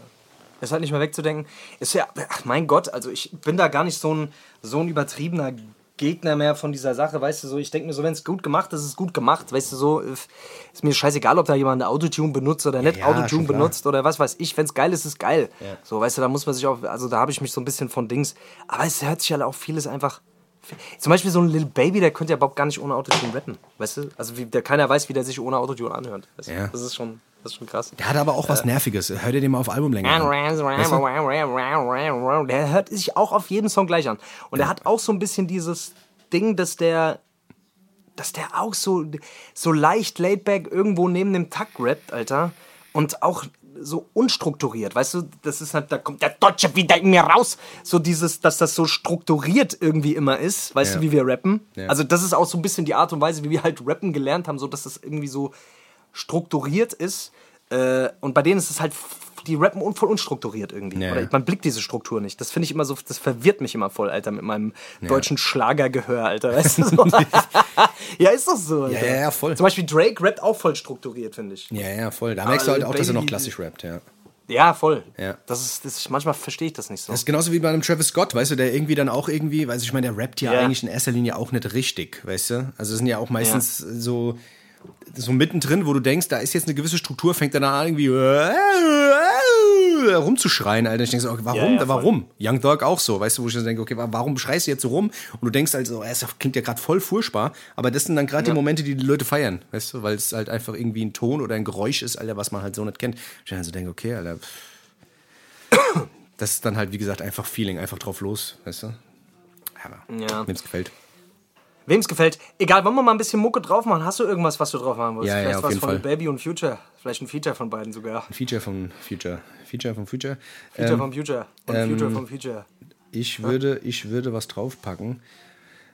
Speaker 1: Ist halt nicht mehr wegzudenken. Ist ja, ach mein Gott, also ich bin da gar nicht so ein, so ein übertriebener Gegner mehr von dieser Sache, weißt du, so, ich denke mir so, wenn es gut gemacht ist, ist es gut gemacht, weißt du, so, ist mir scheißegal, ob da jemand Autotune benutzt oder nicht
Speaker 2: ja,
Speaker 1: Autotune benutzt oder was weiß ich, wenn es geil ist, ist es geil. So, weißt du, da muss man sich auch, also da habe ich mich so ein bisschen von Dings, aber es hört sich halt auch vieles einfach, zum Beispiel so ein Lil Baby, der könnte ja überhaupt gar nicht ohne Autotune rappen, weißt du, also wie, der keiner weiß, wie der sich ohne Autotune anhört, weißt du?
Speaker 2: Ja.
Speaker 1: das ist schon, das ist schon krass.
Speaker 2: Der hat aber auch was Nerviges. Hör dir den mal auf Albumlänge an.
Speaker 1: Der hört sich auch auf jedem Song gleich an. Und er hat auch so ein bisschen dieses Ding, dass der, dass der auch so, so leicht laidback irgendwo neben dem Takt rappt, Alter. Und auch so unstrukturiert, weißt du, das ist halt, da kommt der Deutsche wieder in mir raus. So dieses, dass das so strukturiert irgendwie immer ist, weißt
Speaker 2: Ja.
Speaker 1: du, wie wir rappen.
Speaker 2: Ja.
Speaker 1: Also das ist auch so ein bisschen die Art und Weise, wie wir halt rappen gelernt haben, so dass das irgendwie so strukturiert ist. Äh, und bei denen ist es halt, die rappen un voll unstrukturiert irgendwie.
Speaker 2: Ja.
Speaker 1: Oder man blickt diese Struktur nicht. Das finde ich immer so, das verwirrt mich immer voll, Alter, mit meinem deutschen Schlagergehör, Alter. Weißt du, so. ja, ist doch so. Alter.
Speaker 2: ja, ja, voll.
Speaker 1: Zum Beispiel Drake rappt auch voll strukturiert, finde ich.
Speaker 2: Ja, ja, voll. Da merkst du halt auch, dass er noch klassisch rappt, ja.
Speaker 1: Ja, voll.
Speaker 2: Ja.
Speaker 1: Das ist, das, manchmal verstehe ich das nicht so.
Speaker 2: Das ist genauso wie bei einem Travis Scott, weißt du, der irgendwie dann auch irgendwie, weiß ich meine, der rappt ja,
Speaker 1: Ja.
Speaker 2: eigentlich in erster Linie auch nicht richtig, weißt du? Also es sind ja auch meistens so so mittendrin, wo du denkst, da ist jetzt eine gewisse Struktur, fängt er dann an irgendwie rumzuschreien, Alter. Ich denke so, okay, warum?
Speaker 1: Ja, ja,
Speaker 2: warum? Young Dog auch so, weißt du, wo ich dann denke, okay, wa- warum schreist du jetzt so rum? Und du denkst halt so, es klingt ja gerade voll furchtbar, aber das sind dann gerade die Momente, die die Leute feiern, weißt du, weil es halt einfach irgendwie ein Ton oder ein Geräusch ist, Alter, was man halt so nicht kennt. Ich dann so denke, okay, Alter, das ist dann halt, wie gesagt, einfach Feeling, einfach drauf los, weißt du? Aber
Speaker 1: Ja.
Speaker 2: wem's gefällt.
Speaker 1: Wem es gefällt, egal, wollen wir mal ein bisschen Mucke drauf machen? Hast du irgendwas, was du drauf machen willst?
Speaker 2: Ja, ja,
Speaker 1: Vielleicht
Speaker 2: auf
Speaker 1: was
Speaker 2: jeden
Speaker 1: von
Speaker 2: Fall.
Speaker 1: Baby und Future. Vielleicht ein Feature von beiden sogar.
Speaker 2: Feature von Future. Feature von Future.
Speaker 1: Feature
Speaker 2: Ähm,
Speaker 1: vom Future. Und Future vom Future.
Speaker 2: Ich würde, ich würde was draufpacken.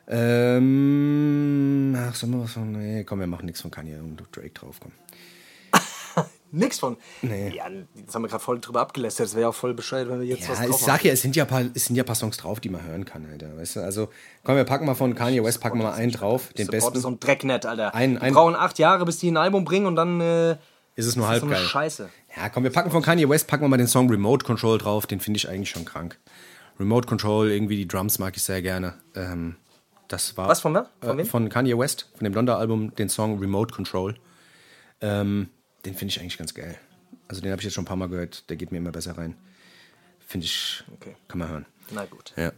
Speaker 2: Ähm, ach, sollen wir was von. Nee, komm, wir machen nichts von Kanye und Drake drauf, komm.
Speaker 1: Nix von.
Speaker 2: Nee.
Speaker 1: Ja, das haben wir gerade voll drüber abgelästert. Das wäre ja auch voll bescheuert, wenn wir jetzt was
Speaker 2: Ja, ich
Speaker 1: drauf
Speaker 2: sag ja, es sind ja, paar, es sind ja paar Songs drauf, die man hören kann, Alter. Weißt du? Also, komm, wir packen mal von Kanye West, packen wir mal einen drauf, den besten.
Speaker 1: ist so ein Drecknet, Alter.
Speaker 2: Ein- ein-
Speaker 1: brauchen acht Jahre, bis die ein Album bringen und dann äh,
Speaker 2: Ist es nur
Speaker 1: ist
Speaker 2: halb
Speaker 1: so eine
Speaker 2: geil.
Speaker 1: Scheiße.
Speaker 2: Ja, komm, wir packen von Kanye West, packen wir mal den Song Remote Control drauf, den finde ich eigentlich schon krank. Remote Control, irgendwie die Drums mag ich sehr gerne. Ähm, das war.
Speaker 1: Was, von wer? Von
Speaker 2: äh,
Speaker 1: wem?
Speaker 2: Von Kanye West, von dem Blonder-Album, den Song Remote Control. Ähm, den finde ich eigentlich ganz geil. Also den habe ich jetzt schon ein paar Mal gehört, der geht mir immer besser rein. Finde ich,
Speaker 1: Okay.
Speaker 2: kann man hören.
Speaker 1: Na gut.
Speaker 2: Ja.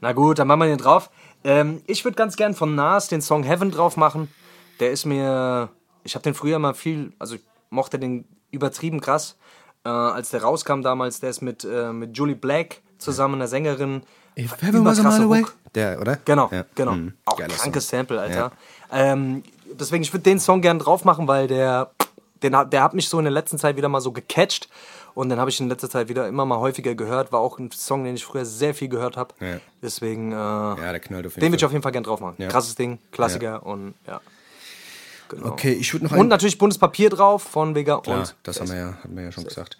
Speaker 1: Na gut, dann machen wir den drauf. Ähm, ich würde ganz gern von Nas den Song Heaven drauf machen. Der ist mir. Ich habe den früher mal viel. Also, ich mochte den übertrieben krass. Äh, als der rauskam damals, der ist mit, äh, mit Julie Black zusammen, einer Sängerin.
Speaker 2: If heaven was mile away.
Speaker 1: Hook.
Speaker 2: Der, oder?
Speaker 1: Genau,
Speaker 2: Ja.
Speaker 1: genau.
Speaker 2: Mhm.
Speaker 1: Auch
Speaker 2: Geiler
Speaker 1: krankes
Speaker 2: Song.
Speaker 1: Sample, Alter. Ähm, deswegen, ich würde den Song gern drauf machen, weil der, den, der hat mich so in der letzten Zeit wieder mal so gecatcht. Und den habe ich in letzter Zeit wieder immer mal häufiger gehört. War auch ein Song, den ich früher sehr viel gehört habe.
Speaker 2: Ja.
Speaker 1: Deswegen, äh,
Speaker 2: Ja, der knallt auf jeden
Speaker 1: den würde ich auf jeden Fall gern drauf machen.
Speaker 2: Ja.
Speaker 1: Krasses Ding, Klassiker und ja. Genau.
Speaker 2: Okay, ich würde noch
Speaker 1: Und natürlich Bundespapier drauf von Vega
Speaker 2: Klar,
Speaker 1: und
Speaker 2: das haben wir ja, hatten wir ja schon gesagt.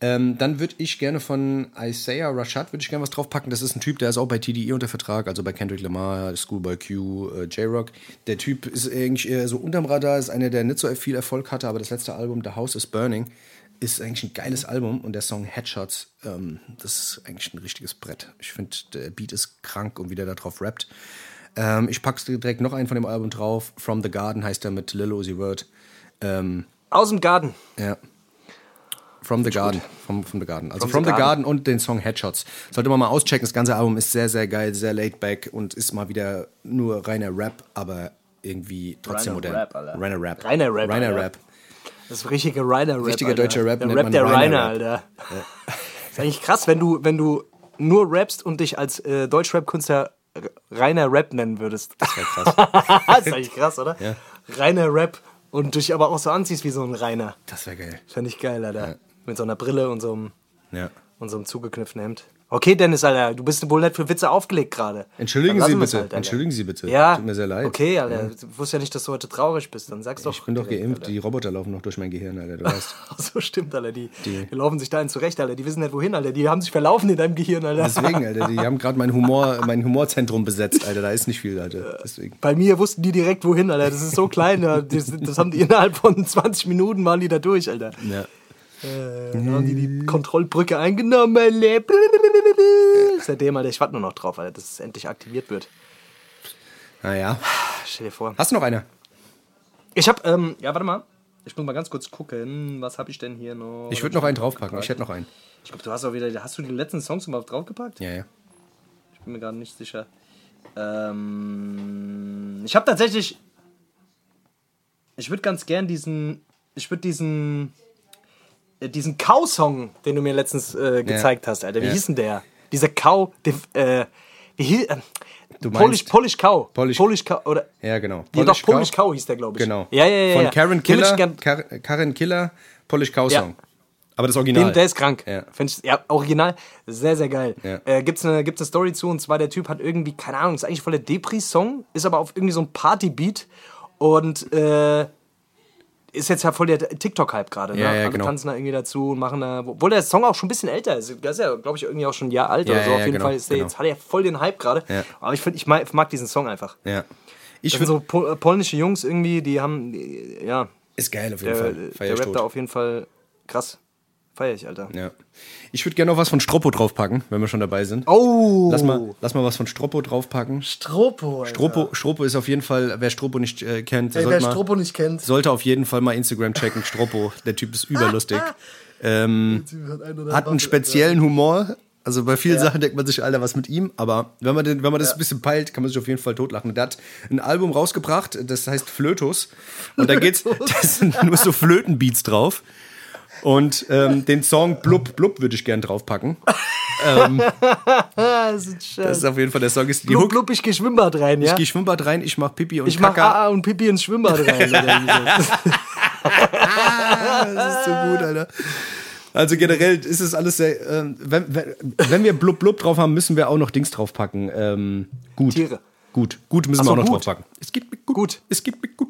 Speaker 2: Ähm, dann würde ich gerne von Isaiah Rashad würde ich gerne was draufpacken. Das ist ein Typ, der ist auch bei TDE unter Vertrag, also bei Kendrick Lamar, Schoolboy Q, äh, J-Rock. Der Typ ist eigentlich eher so unterm Radar, ist einer, der nicht so viel Erfolg hatte, aber das letzte Album, The House is Burning, ist eigentlich ein geiles Album und der Song Headshots, ähm, das ist eigentlich ein richtiges Brett. Ich finde, der Beat ist krank und wie der da drauf rappt. Ähm, ich pack's direkt noch einen von dem Album drauf. From the Garden heißt er mit Lil Uzi Vert. Ähm,
Speaker 1: aus dem Garten.
Speaker 2: ja. From the Garden. From, from the Garden. Also
Speaker 1: From
Speaker 2: From,
Speaker 1: the
Speaker 2: the,
Speaker 1: Garden.
Speaker 2: Garden. und den Song Headshots. Sollte man mal auschecken. Das ganze Album ist sehr, sehr geil, sehr laid back und ist mal wieder nur reiner Rap, aber irgendwie trotzdem
Speaker 1: Reiner
Speaker 2: modern.
Speaker 1: Rap.
Speaker 2: Reiner Rap.
Speaker 1: Reiner Rap,
Speaker 2: Reiner
Speaker 1: Alter.
Speaker 2: Rap.
Speaker 1: Das ist richtiger Ryder-Rap.
Speaker 2: Richtiger deutscher Rap
Speaker 1: Der Rap der
Speaker 2: Reiner Rap.
Speaker 1: Alter. Ist eigentlich krass, wenn du, wenn du nur rappst und dich als äh, Deutschrap-Künstler R- Rainer Rap nennen würdest. Das
Speaker 2: Ja, krass.
Speaker 1: ist eigentlich krass, oder?
Speaker 2: Ja.
Speaker 1: Rainer Rap und dich aber auch so anziehst wie so ein Rainer.
Speaker 2: Das wäre geil.
Speaker 1: Fände ich geil, Alter. Mit so einer Brille und so einem,
Speaker 2: Ja.
Speaker 1: und so einem zugeknüpften Hemd. Okay, Dennis, Alter, du bist wohl nicht für Witze aufgelegt gerade.
Speaker 2: Entschuldigen Sie bitte.
Speaker 1: halt.
Speaker 2: Entschuldigen Sie bitte.
Speaker 1: Ja,
Speaker 2: Tut mir sehr leid.
Speaker 1: Okay, Alter. Du wusstest ja nicht, dass du heute traurig bist. Dann sag's doch.
Speaker 2: Ich bin doch geimpft.
Speaker 1: Alter.
Speaker 2: Die Roboter laufen noch durch mein Gehirn, Alter. Du weißt.
Speaker 1: So stimmt, Alter. Die,
Speaker 2: Die-
Speaker 1: die laufen sich da zurecht, Alter. Die wissen nicht, wohin, Alter. Die haben sich verlaufen in deinem Gehirn, Alter.
Speaker 2: Deswegen, Alter. Die haben gerade mein Humor, mein Humorzentrum besetzt, Alter. Da ist nicht viel, Alter. Deswegen.
Speaker 1: Bei mir wussten die direkt, wohin, Alter. Das ist so klein. Alter. Das, das haben die innerhalb von 20 Minuten waren die da durch, Alter.
Speaker 2: Ja.
Speaker 1: Äh, dann haben die die Kontrollbrücke eingenommen. Seitdem, Alter, ich warte nur noch drauf, Alter, dass es endlich aktiviert wird.
Speaker 2: Naja.
Speaker 1: Stell dir vor.
Speaker 2: Hast du noch eine?
Speaker 1: Ich hab, ähm, ja, warte mal. Ich muss mal ganz kurz gucken. Was habe ich denn hier noch?
Speaker 2: Ich würde noch einen draufpacken. Ich hätte noch einen.
Speaker 1: Ich glaube, du hast auch wieder. Hast du die letzten Songs überhaupt draufgepackt?
Speaker 2: Ja, ja.
Speaker 1: Ich bin mir gerade nicht sicher. Ähm, ich habe tatsächlich. Ich würde ganz gern diesen. Ich würde diesen. Äh, Diesen Cow-Song, den du mir letztens äh, gezeigt hast, Alter. Wie
Speaker 2: Ja.
Speaker 1: hieß denn der? Dieser Cow. Der, äh, wie hieß. Äh,
Speaker 2: Du
Speaker 1: Polish,
Speaker 2: meinst-
Speaker 1: Polish Cow.
Speaker 2: Polish-
Speaker 1: Polish Cow. Oder.
Speaker 2: Ja, genau.
Speaker 1: Ja, doch, Polish Cow hieß der, glaube ich.
Speaker 2: Genau.
Speaker 1: Ja, ja, ja.
Speaker 2: Von
Speaker 1: ja.
Speaker 2: Karen Killer, Kar Karen Killer, Polish Cow
Speaker 1: Ja.
Speaker 2: Song. Aber das Original.
Speaker 1: Den, der ist krank.
Speaker 2: Ja.
Speaker 1: Ich, ja, original. Sehr, sehr geil.
Speaker 2: Ja.
Speaker 1: Äh, gibt's eine, gibt's eine Story zu, und zwar der Typ hat irgendwie, keine Ahnung, ist eigentlich voll der Depri-Song, ist aber auf irgendwie so ein Party-Beat und äh, ist jetzt ja voll der TikTok-Hype gerade. Ne?
Speaker 2: Ja, ja,
Speaker 1: Alle
Speaker 2: genau.
Speaker 1: tanzen da irgendwie dazu und machen da, obwohl der Song auch schon ein bisschen älter ist. Der ist ja, glaube ich, irgendwie auch schon ein Jahr alt
Speaker 2: Ja,
Speaker 1: oder so.
Speaker 2: ja,
Speaker 1: auf jeden
Speaker 2: genau,
Speaker 1: Fall ist der
Speaker 2: genau.
Speaker 1: jetzt, hat er voll den Hype gerade.
Speaker 2: Ja.
Speaker 1: Aber ich finde, ich mag, mag diesen Song einfach.
Speaker 2: ja. Ich
Speaker 1: Das sind
Speaker 2: würde.
Speaker 1: so pol äh, polnische Jungs irgendwie, die haben, die, ja,
Speaker 2: Ist geil auf jeden
Speaker 1: der,
Speaker 2: Fall.
Speaker 1: der
Speaker 2: Feier ich
Speaker 1: rappt da auf jeden Fall krass. Feier ich, Alter.
Speaker 2: Ja. Ich würde gerne noch was von Stroppo draufpacken, wenn wir schon dabei sind.
Speaker 1: Oh!
Speaker 2: Lass mal, lass mal was von Stroppo draufpacken.
Speaker 1: Stropo. Alter.
Speaker 2: Stroppo, Stroppo ist auf jeden Fall, wer Stroppo nicht äh, kennt,
Speaker 1: Ey,
Speaker 2: sollte,
Speaker 1: wer
Speaker 2: mal,
Speaker 1: Stropo nicht kennt,
Speaker 2: sollte auf jeden Fall mal Instagram checken. Stroppo, der Typ ist überlustig. ähm, hat einen speziellen Humor. Also bei vielen Sachen denkt man sich, Alter, was mit ihm. Aber wenn man, den, wenn man das ein bisschen peilt, kann man sich auf jeden Fall totlachen. Der hat ein Album rausgebracht, das heißt Flötus. Und da geht's, das sind nur so Flötenbeats drauf. Und ähm, den Song Blub Blub würde ich gern draufpacken.
Speaker 1: Das ist.
Speaker 2: Das ist auf jeden Fall der Song. Ist die
Speaker 1: Blub,
Speaker 2: Hook.
Speaker 1: blub, ich geh Schwimmbad rein, ja?
Speaker 2: Ich gehe Schwimmbad rein, ich mach Pipi und
Speaker 1: Ich mach
Speaker 2: Kaka.
Speaker 1: AA und Pipi ins Schwimmbad rein. so.
Speaker 2: Das ist so gut, Alter. Also generell ist es alles sehr. Ähm, wenn, wenn, wenn wir Blub Blub drauf haben, müssen wir auch noch Dings draufpacken. Ähm, gut.
Speaker 1: Tiere.
Speaker 2: Gut. Gut müssen
Speaker 1: Ach
Speaker 2: wir
Speaker 1: so,
Speaker 2: auch noch
Speaker 1: gut.
Speaker 2: draufpacken. Es mir gut.
Speaker 1: Gut.
Speaker 2: Es geht mir gut.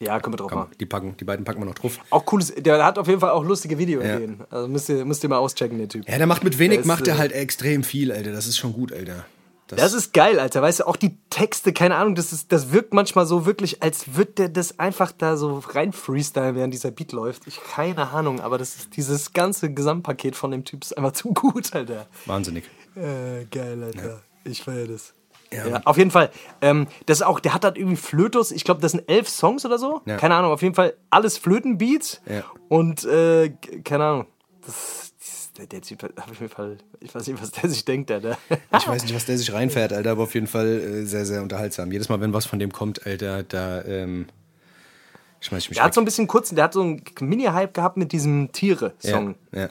Speaker 1: Ja, können wir drauf machen.
Speaker 2: Die, packen, die beiden packen wir noch drauf.
Speaker 1: Auch cooles, der hat auf jeden Fall auch lustige Videoideen. Also müsst ihr, müsst ihr mal auschecken, der Typ.
Speaker 2: Ja, der macht mit wenig,
Speaker 1: ist,
Speaker 2: macht er
Speaker 1: äh,
Speaker 2: halt extrem viel, Alter. Das ist schon gut, Alter.
Speaker 1: Das ist geil, Alter. Weißt du, auch die Texte, keine Ahnung, das, ist, das wirkt manchmal so wirklich, als würde der das einfach da so rein freestylen, während dieser Beat läuft. Ich keine Ahnung, aber das ist dieses ganze Gesamtpaket von dem Typ ist einfach zu gut, Alter.
Speaker 2: wahnsinnig.
Speaker 1: Äh, geil, Alter. Ich feiere das.
Speaker 2: Ja.
Speaker 1: Ja. auf jeden Fall. Ähm, das ist auch, der hat halt irgendwie Flötus, ich glaube, das sind elf Songs oder so.
Speaker 2: Ja.
Speaker 1: Keine Ahnung, auf jeden Fall alles Flötenbeats.
Speaker 2: Ja.
Speaker 1: Und äh, keine Ahnung. Das, der, der Typ hat auf jeden Fall, ich weiß nicht, was der sich denkt, Alter.
Speaker 2: Ich weiß nicht, was der sich reinfährt, Alter, aber auf jeden Fall äh, sehr, sehr unterhaltsam. Jedes Mal, wenn was von dem kommt, Alter, da ähm, schmeiß ich mich
Speaker 1: Der hat
Speaker 2: weg.
Speaker 1: so ein bisschen kurz, der hat so einen Mini-Hype gehabt mit diesem Tiere-Song.
Speaker 2: Ja, ja,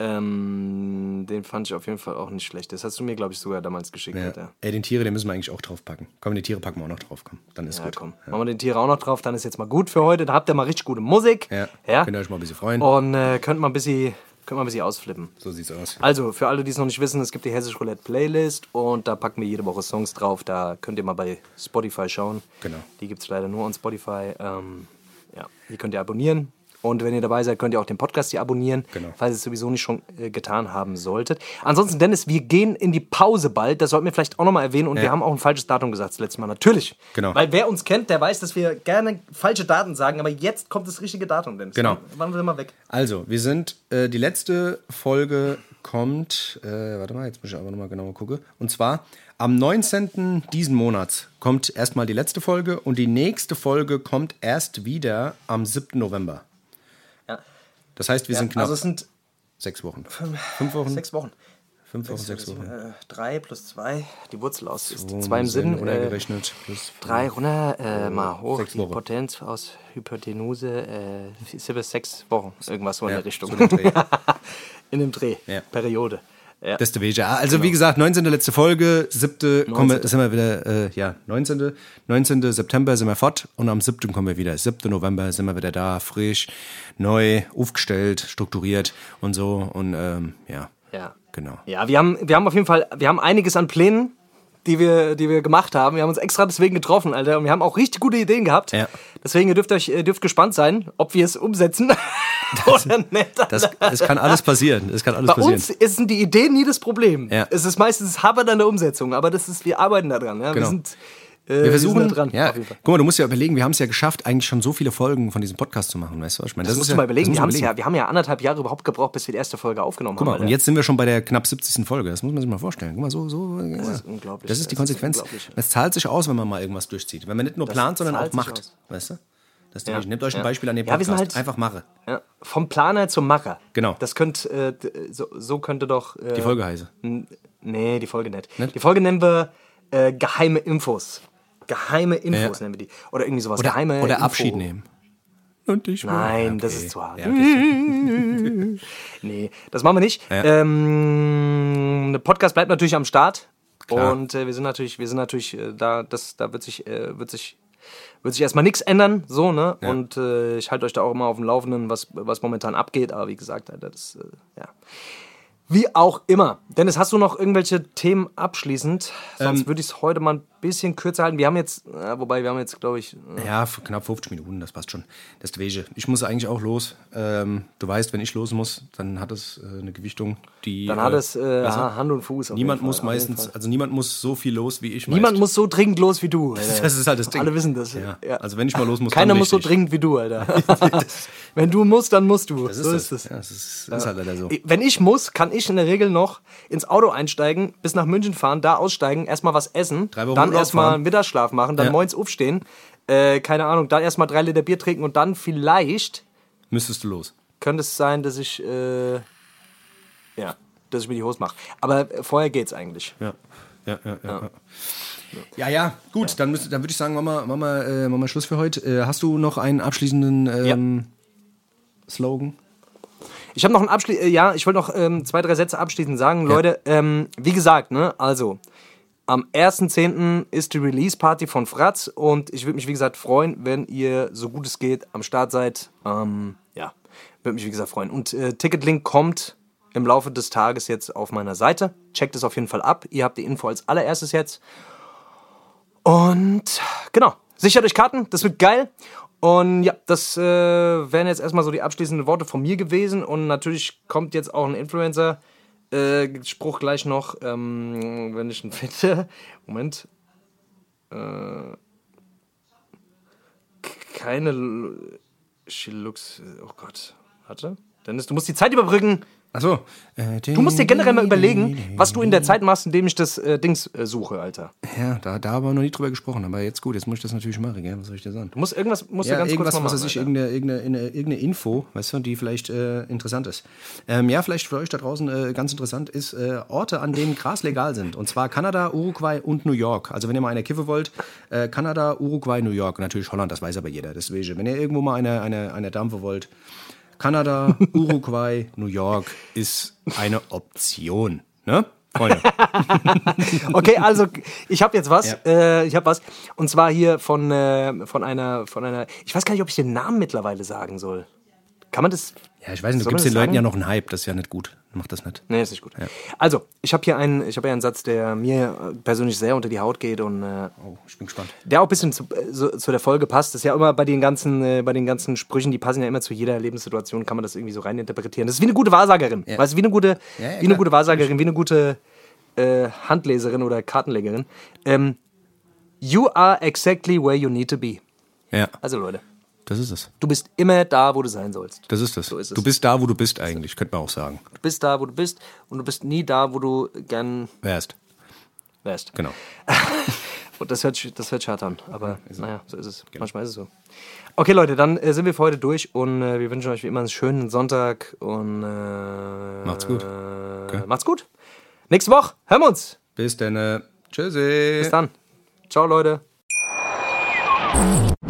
Speaker 1: Ähm, den fand ich auf jeden Fall auch nicht schlecht. Das hast du mir, glaube ich, sogar damals geschickt,
Speaker 2: ja.
Speaker 1: Alter.
Speaker 2: Ey, den Tiere, den müssen wir eigentlich auch draufpacken. Komm, die Tiere packen wir auch noch drauf, komm. Dann ist
Speaker 1: Ja,
Speaker 2: gut.
Speaker 1: komm. Machen wir den Tiere auch noch drauf, dann ist jetzt mal gut für heute. Da habt ihr mal richtig gute Musik.
Speaker 2: Ja.
Speaker 1: ja?
Speaker 2: Könnt ihr euch mal ein bisschen freuen.
Speaker 1: Und äh, könnt mal ein bisschen, könnt mal ein bisschen ausflippen.
Speaker 2: So sieht's aus.
Speaker 1: Also, für alle, die es noch nicht wissen, es gibt die Hessisch Roulette Playlist und da packen wir jede Woche Songs drauf. Da könnt ihr mal bei Spotify schauen.
Speaker 2: Genau.
Speaker 1: Die gibt es leider nur on Spotify. Ähm, ja, die könnt ihr abonnieren. Und wenn ihr dabei seid, könnt ihr auch den Podcast hier abonnieren,
Speaker 2: Genau.
Speaker 1: falls ihr es sowieso nicht schon äh, getan haben solltet. Ansonsten, Dennis, wir gehen in die Pause bald. Das sollten wir vielleicht auch nochmal erwähnen. Und wir haben auch ein falsches Datum gesagt das letzte Mal. Natürlich.
Speaker 2: Genau.
Speaker 1: Weil wer uns kennt, der weiß, dass wir gerne falsche Daten sagen. Aber jetzt kommt das richtige Datum, Dennis.
Speaker 2: Genau.
Speaker 1: Wann sind wir weg?
Speaker 2: Also, wir sind, äh, die letzte Folge kommt, äh, warte mal, jetzt muss ich aber nochmal genauer gucken. Und zwar am 19. diesen Monats kommt erstmal die letzte Folge und die nächste Folge kommt erst wieder am 7. November.
Speaker 1: Ja.
Speaker 2: Das heißt, wir sind knapp
Speaker 1: Also es sind
Speaker 2: sechs Wochen. Fünf Wochen?
Speaker 1: sechs Wochen.
Speaker 2: Fünf Wochen, sechs Wochen.
Speaker 1: Äh, drei plus zwei, die Wurzel aus ist
Speaker 2: So,
Speaker 1: zwei im
Speaker 2: Sinn
Speaker 1: Sinn. Äh,
Speaker 2: runtergerechnet. plus
Speaker 1: drei runter, äh, mal hoch, die
Speaker 2: Wochen.
Speaker 1: Potenz aus Hypotenuse, äh, ist ja sechs Wochen, irgendwas so in
Speaker 2: Ja,
Speaker 1: der Richtung.
Speaker 2: so in dem Dreh.
Speaker 1: in dem Dreh,
Speaker 2: Ja.
Speaker 1: Periode. Ja.
Speaker 2: Das Weg. Ja, Also wie gesagt, 19. letzte Folge, 7. Kommen wir,
Speaker 1: 19..
Speaker 2: sind wir wieder, äh, ja, 19. 19. September sind wir fort und am 7. kommen wir wieder. 7. November sind wir wieder da, frisch, neu, aufgestellt, strukturiert und so und ähm, ja,
Speaker 1: ja.
Speaker 2: genau.
Speaker 1: Ja, wir haben, wir haben auf jeden Fall, wir haben einiges an Plänen, die wir, die wir gemacht haben. Wir haben uns extra deswegen getroffen, Alter. Und wir haben auch richtig gute Ideen gehabt.
Speaker 2: Ja.
Speaker 1: Deswegen ihr dürft euch, ihr dürft gespannt sein, ob wir es umsetzen oder nicht.
Speaker 2: Das, das kann alles passieren. Das kann alles
Speaker 1: Bei
Speaker 2: passieren.
Speaker 1: uns ist- sind die Ideen nie das Problem.
Speaker 2: Ja.
Speaker 1: Es ist meistens Habert an der Umsetzung, aber das ist, wir arbeiten da dran. Ja? Wir
Speaker 2: Genau.
Speaker 1: sind, äh,
Speaker 2: wir versuchen,
Speaker 1: sind da dran.
Speaker 2: ja,
Speaker 1: auf jeden Fall.
Speaker 2: guck mal, du musst ja überlegen, wir haben es ja geschafft, eigentlich schon so viele Folgen von diesem Podcast zu machen, weißt du, ich meine?
Speaker 1: Das,
Speaker 2: ist
Speaker 1: musst
Speaker 2: ja,
Speaker 1: du mal überlegen.
Speaker 2: das
Speaker 1: Wir,
Speaker 2: du
Speaker 1: ja, wir haben ja anderthalb Jahre überhaupt gebraucht, bis wir die erste Folge aufgenommen
Speaker 2: Guck mal,
Speaker 1: haben.
Speaker 2: und jetzt sind wir schon bei der knapp 70. Folge. Das muss man sich mal vorstellen. Guck mal, so, so. Das
Speaker 1: ist unglaublich.
Speaker 2: Das ist die
Speaker 1: Das
Speaker 2: Konsequenz. Es zahlt sich aus, wenn man mal irgendwas durchzieht. Wenn man nicht nur plant, sondern auch macht.
Speaker 1: aus.
Speaker 2: Weißt du? Das
Speaker 1: Ja.
Speaker 2: Nehmt euch ein
Speaker 1: Ja.
Speaker 2: Beispiel an dem
Speaker 1: Ja, wir
Speaker 2: Podcast.
Speaker 1: sind halt-
Speaker 2: Einfach mache.
Speaker 1: Ja. Vom Planer zum Macher.
Speaker 2: Genau.
Speaker 1: Das könnte, äh, so, so könnte doch. Äh,
Speaker 2: Die Folge heiße.
Speaker 1: Nee, die Folge nicht.
Speaker 2: Nicht?
Speaker 1: Die Folge nennen wir äh, geheime Infos. Geheime Infos nennen wir die. Oder irgendwie sowas.
Speaker 2: Oder,
Speaker 1: geheime
Speaker 2: oder
Speaker 1: Info.
Speaker 2: Abschied nehmen. Und ich will-
Speaker 1: Nein,
Speaker 2: Ja,
Speaker 1: das
Speaker 2: okay.
Speaker 1: ist zu hart.
Speaker 2: Ja, okay.
Speaker 1: Nee, das machen wir nicht.
Speaker 2: Ja.
Speaker 1: Ähm, der Podcast bleibt natürlich am Start.
Speaker 2: Klar.
Speaker 1: Und äh, wir sind natürlich, wir sind natürlich äh, da, das, da wird sich, äh, wird sich, wird sich erstmal nichts ändern, so, ne? Und äh, ich halte euch da auch immer auf dem Laufenden, was, was momentan abgeht. Aber wie gesagt, Alter, das, äh, ja. Wie auch immer. Dennis, hast du noch irgendwelche Themen abschließend? Sonst würde ich es heute mal ein bisschen kürzer halten. Wir haben jetzt, äh, wobei wir haben jetzt, glaube ich, äh,
Speaker 2: Ja, knapp 50 Minuten, das passt schon. Das ist Wege. Ich muss eigentlich auch los. Ähm, du weißt, wenn ich los muss, dann hat es äh, eine Gewichtung, die.
Speaker 1: dann
Speaker 2: äh,
Speaker 1: hat es äh,
Speaker 2: du,
Speaker 1: Hand und Fuß.
Speaker 2: Niemand muss meistens, also niemand muss so viel los wie ich.
Speaker 1: Niemand
Speaker 2: meist.
Speaker 1: muss so dringend los wie du. Alter.
Speaker 2: Das ist halt das Ding.
Speaker 1: Alle wissen das.
Speaker 2: Ja.
Speaker 1: Ja.
Speaker 2: Also wenn ich mal los muss,
Speaker 1: Keiner muss so dringend wie du, Alter. Wenn du musst, dann musst du.
Speaker 2: Das ist
Speaker 1: so
Speaker 2: das.
Speaker 1: ist es.
Speaker 2: Ja, das ist, das ist halt leider so.
Speaker 1: Wenn ich muss, kann ich in der Regel noch ins Auto einsteigen, bis nach München fahren, da aussteigen, erstmal was essen,
Speaker 2: Drei Wochen
Speaker 1: dann
Speaker 2: Urlaub
Speaker 1: erstmal einen Mittagsschlaf machen, dann
Speaker 2: Ja.
Speaker 1: morgens aufstehen, äh, keine Ahnung, dann erstmal drei Liter Bier trinken und dann vielleicht
Speaker 2: Müsstest du los.
Speaker 1: könnte es sein, dass ich, äh, ja, dass ich mir die Hose mache. Aber vorher geht's eigentlich.
Speaker 2: Ja. Ja, ja, ja. Ja, ja, ja gut, dann, müsst- dann würde ich sagen, machen wir, machen, wir, äh, machen wir Schluss für heute. Äh, hast du noch einen abschließenden ähm, Slogan?
Speaker 1: Ich habe noch ein Abschli äh, ja, ich wollte noch ähm, zwei, drei Sätze abschließend sagen. Leute, ähm, wie gesagt, ne, also am 1.10. ist die Release-Party von Fratz und ich würde mich, wie gesagt, freuen, wenn ihr, so gut es geht, am Start seid. Ähm, ja, würde mich, wie gesagt, freuen. Und äh, Ticketlink kommt im Laufe des Tages jetzt auf meiner Seite. Checkt es auf jeden Fall ab. Ihr habt die Info als allererstes jetzt. Und genau, sichert euch Karten, das wird geil. Und ja, das äh, wären jetzt erstmal so die abschließenden Worte von mir gewesen. Und natürlich kommt jetzt auch ein Influencer. Äh, Spruch gleich noch, ähm, wenn ich ihn finde. Moment. Äh, keine. She looks. Oh Gott. Warte. Dennis, du musst die Zeit überbrücken.
Speaker 2: Achso.
Speaker 1: Du musst dir generell mal überlegen, was du in der Zeit machst, indem ich das äh, Dings äh, suche, Alter.
Speaker 2: Ja, da, da haben wir noch nie drüber gesprochen, aber jetzt gut, jetzt muss ich das natürlich machen, gell? Was soll ich dir sagen?
Speaker 1: Du musst irgendwas, musst
Speaker 2: Ja,
Speaker 1: du ganz
Speaker 2: irgendwas,
Speaker 1: kurz mal
Speaker 2: was
Speaker 1: machen.
Speaker 2: weiß ich, irgendeine, irgendeine, irgendeine Info, weißt du, die vielleicht äh, interessant ist. Ähm, ja, vielleicht für euch da draußen äh, ganz interessant ist, äh, Orte, an denen Gras legal sind. Und zwar Kanada, Uruguay und New York. Also wenn ihr mal eine Kiffe wollt, äh, Kanada, Uruguay, New York. Natürlich Holland, das weiß aber jeder. Deswegen, wenn ihr irgendwo mal eine, eine, eine Dampfe wollt, Kanada, Uruguay, New York ist eine Option. Ne? Freunde.
Speaker 1: Okay, also ich habe jetzt was.
Speaker 2: Ja.
Speaker 1: Äh, ich habe was. Und zwar hier von, äh, von einer, von einer. Ich weiß gar nicht, ob ich den Namen mittlerweile sagen soll. Kann man das?
Speaker 2: Ja, ich weiß nicht, du gibst den Leuten
Speaker 1: sagen?
Speaker 2: ja noch einen Hype, das ist ja nicht gut. Mach das nicht.
Speaker 1: Nee, ist nicht gut. Also, ich habe hier einen, ich habe hier einen Satz, der mir äh, persönlich sehr unter die Haut geht und äh,
Speaker 2: Oh, ich bin gespannt.
Speaker 1: der auch ein bisschen zu, äh, so, zu der Folge passt. Das ist ja immer bei den ganzen, äh, bei den ganzen Sprüchen, die passen ja immer zu jeder Lebenssituation, kann man das irgendwie so reininterpretieren. Das ist wie eine gute Wahrsagerin. Weißt du, wie eine gute,
Speaker 2: Ja, ja,
Speaker 1: wie eine gute Wahrsagerin, wie eine gute äh, Handleserin oder Kartenlegerin. Ähm, you are exactly where you need to be.
Speaker 2: Ja,
Speaker 1: Also Leute,
Speaker 2: das ist es.
Speaker 1: du bist immer da, wo du sein sollst.
Speaker 2: Das ist es.
Speaker 1: So ist es.
Speaker 2: Du bist da, wo du bist eigentlich, könnte man auch sagen.
Speaker 1: Du bist da, wo du bist und du bist nie da, wo du gern
Speaker 2: Wärst.
Speaker 1: wärst.
Speaker 2: Genau.
Speaker 1: Und das hört, das hört sich hart an, aber naja, so ist es.
Speaker 2: Genau.
Speaker 1: Manchmal ist es so. Okay, Leute, dann äh, sind wir für heute durch und äh, wir wünschen euch wie immer einen schönen Sonntag und äh,
Speaker 2: Macht's gut.
Speaker 1: Äh, macht's gut. Nächste Woche hören wir uns.
Speaker 2: Bis dann. Tschüssi.
Speaker 1: Bis dann. Ciao, Leute.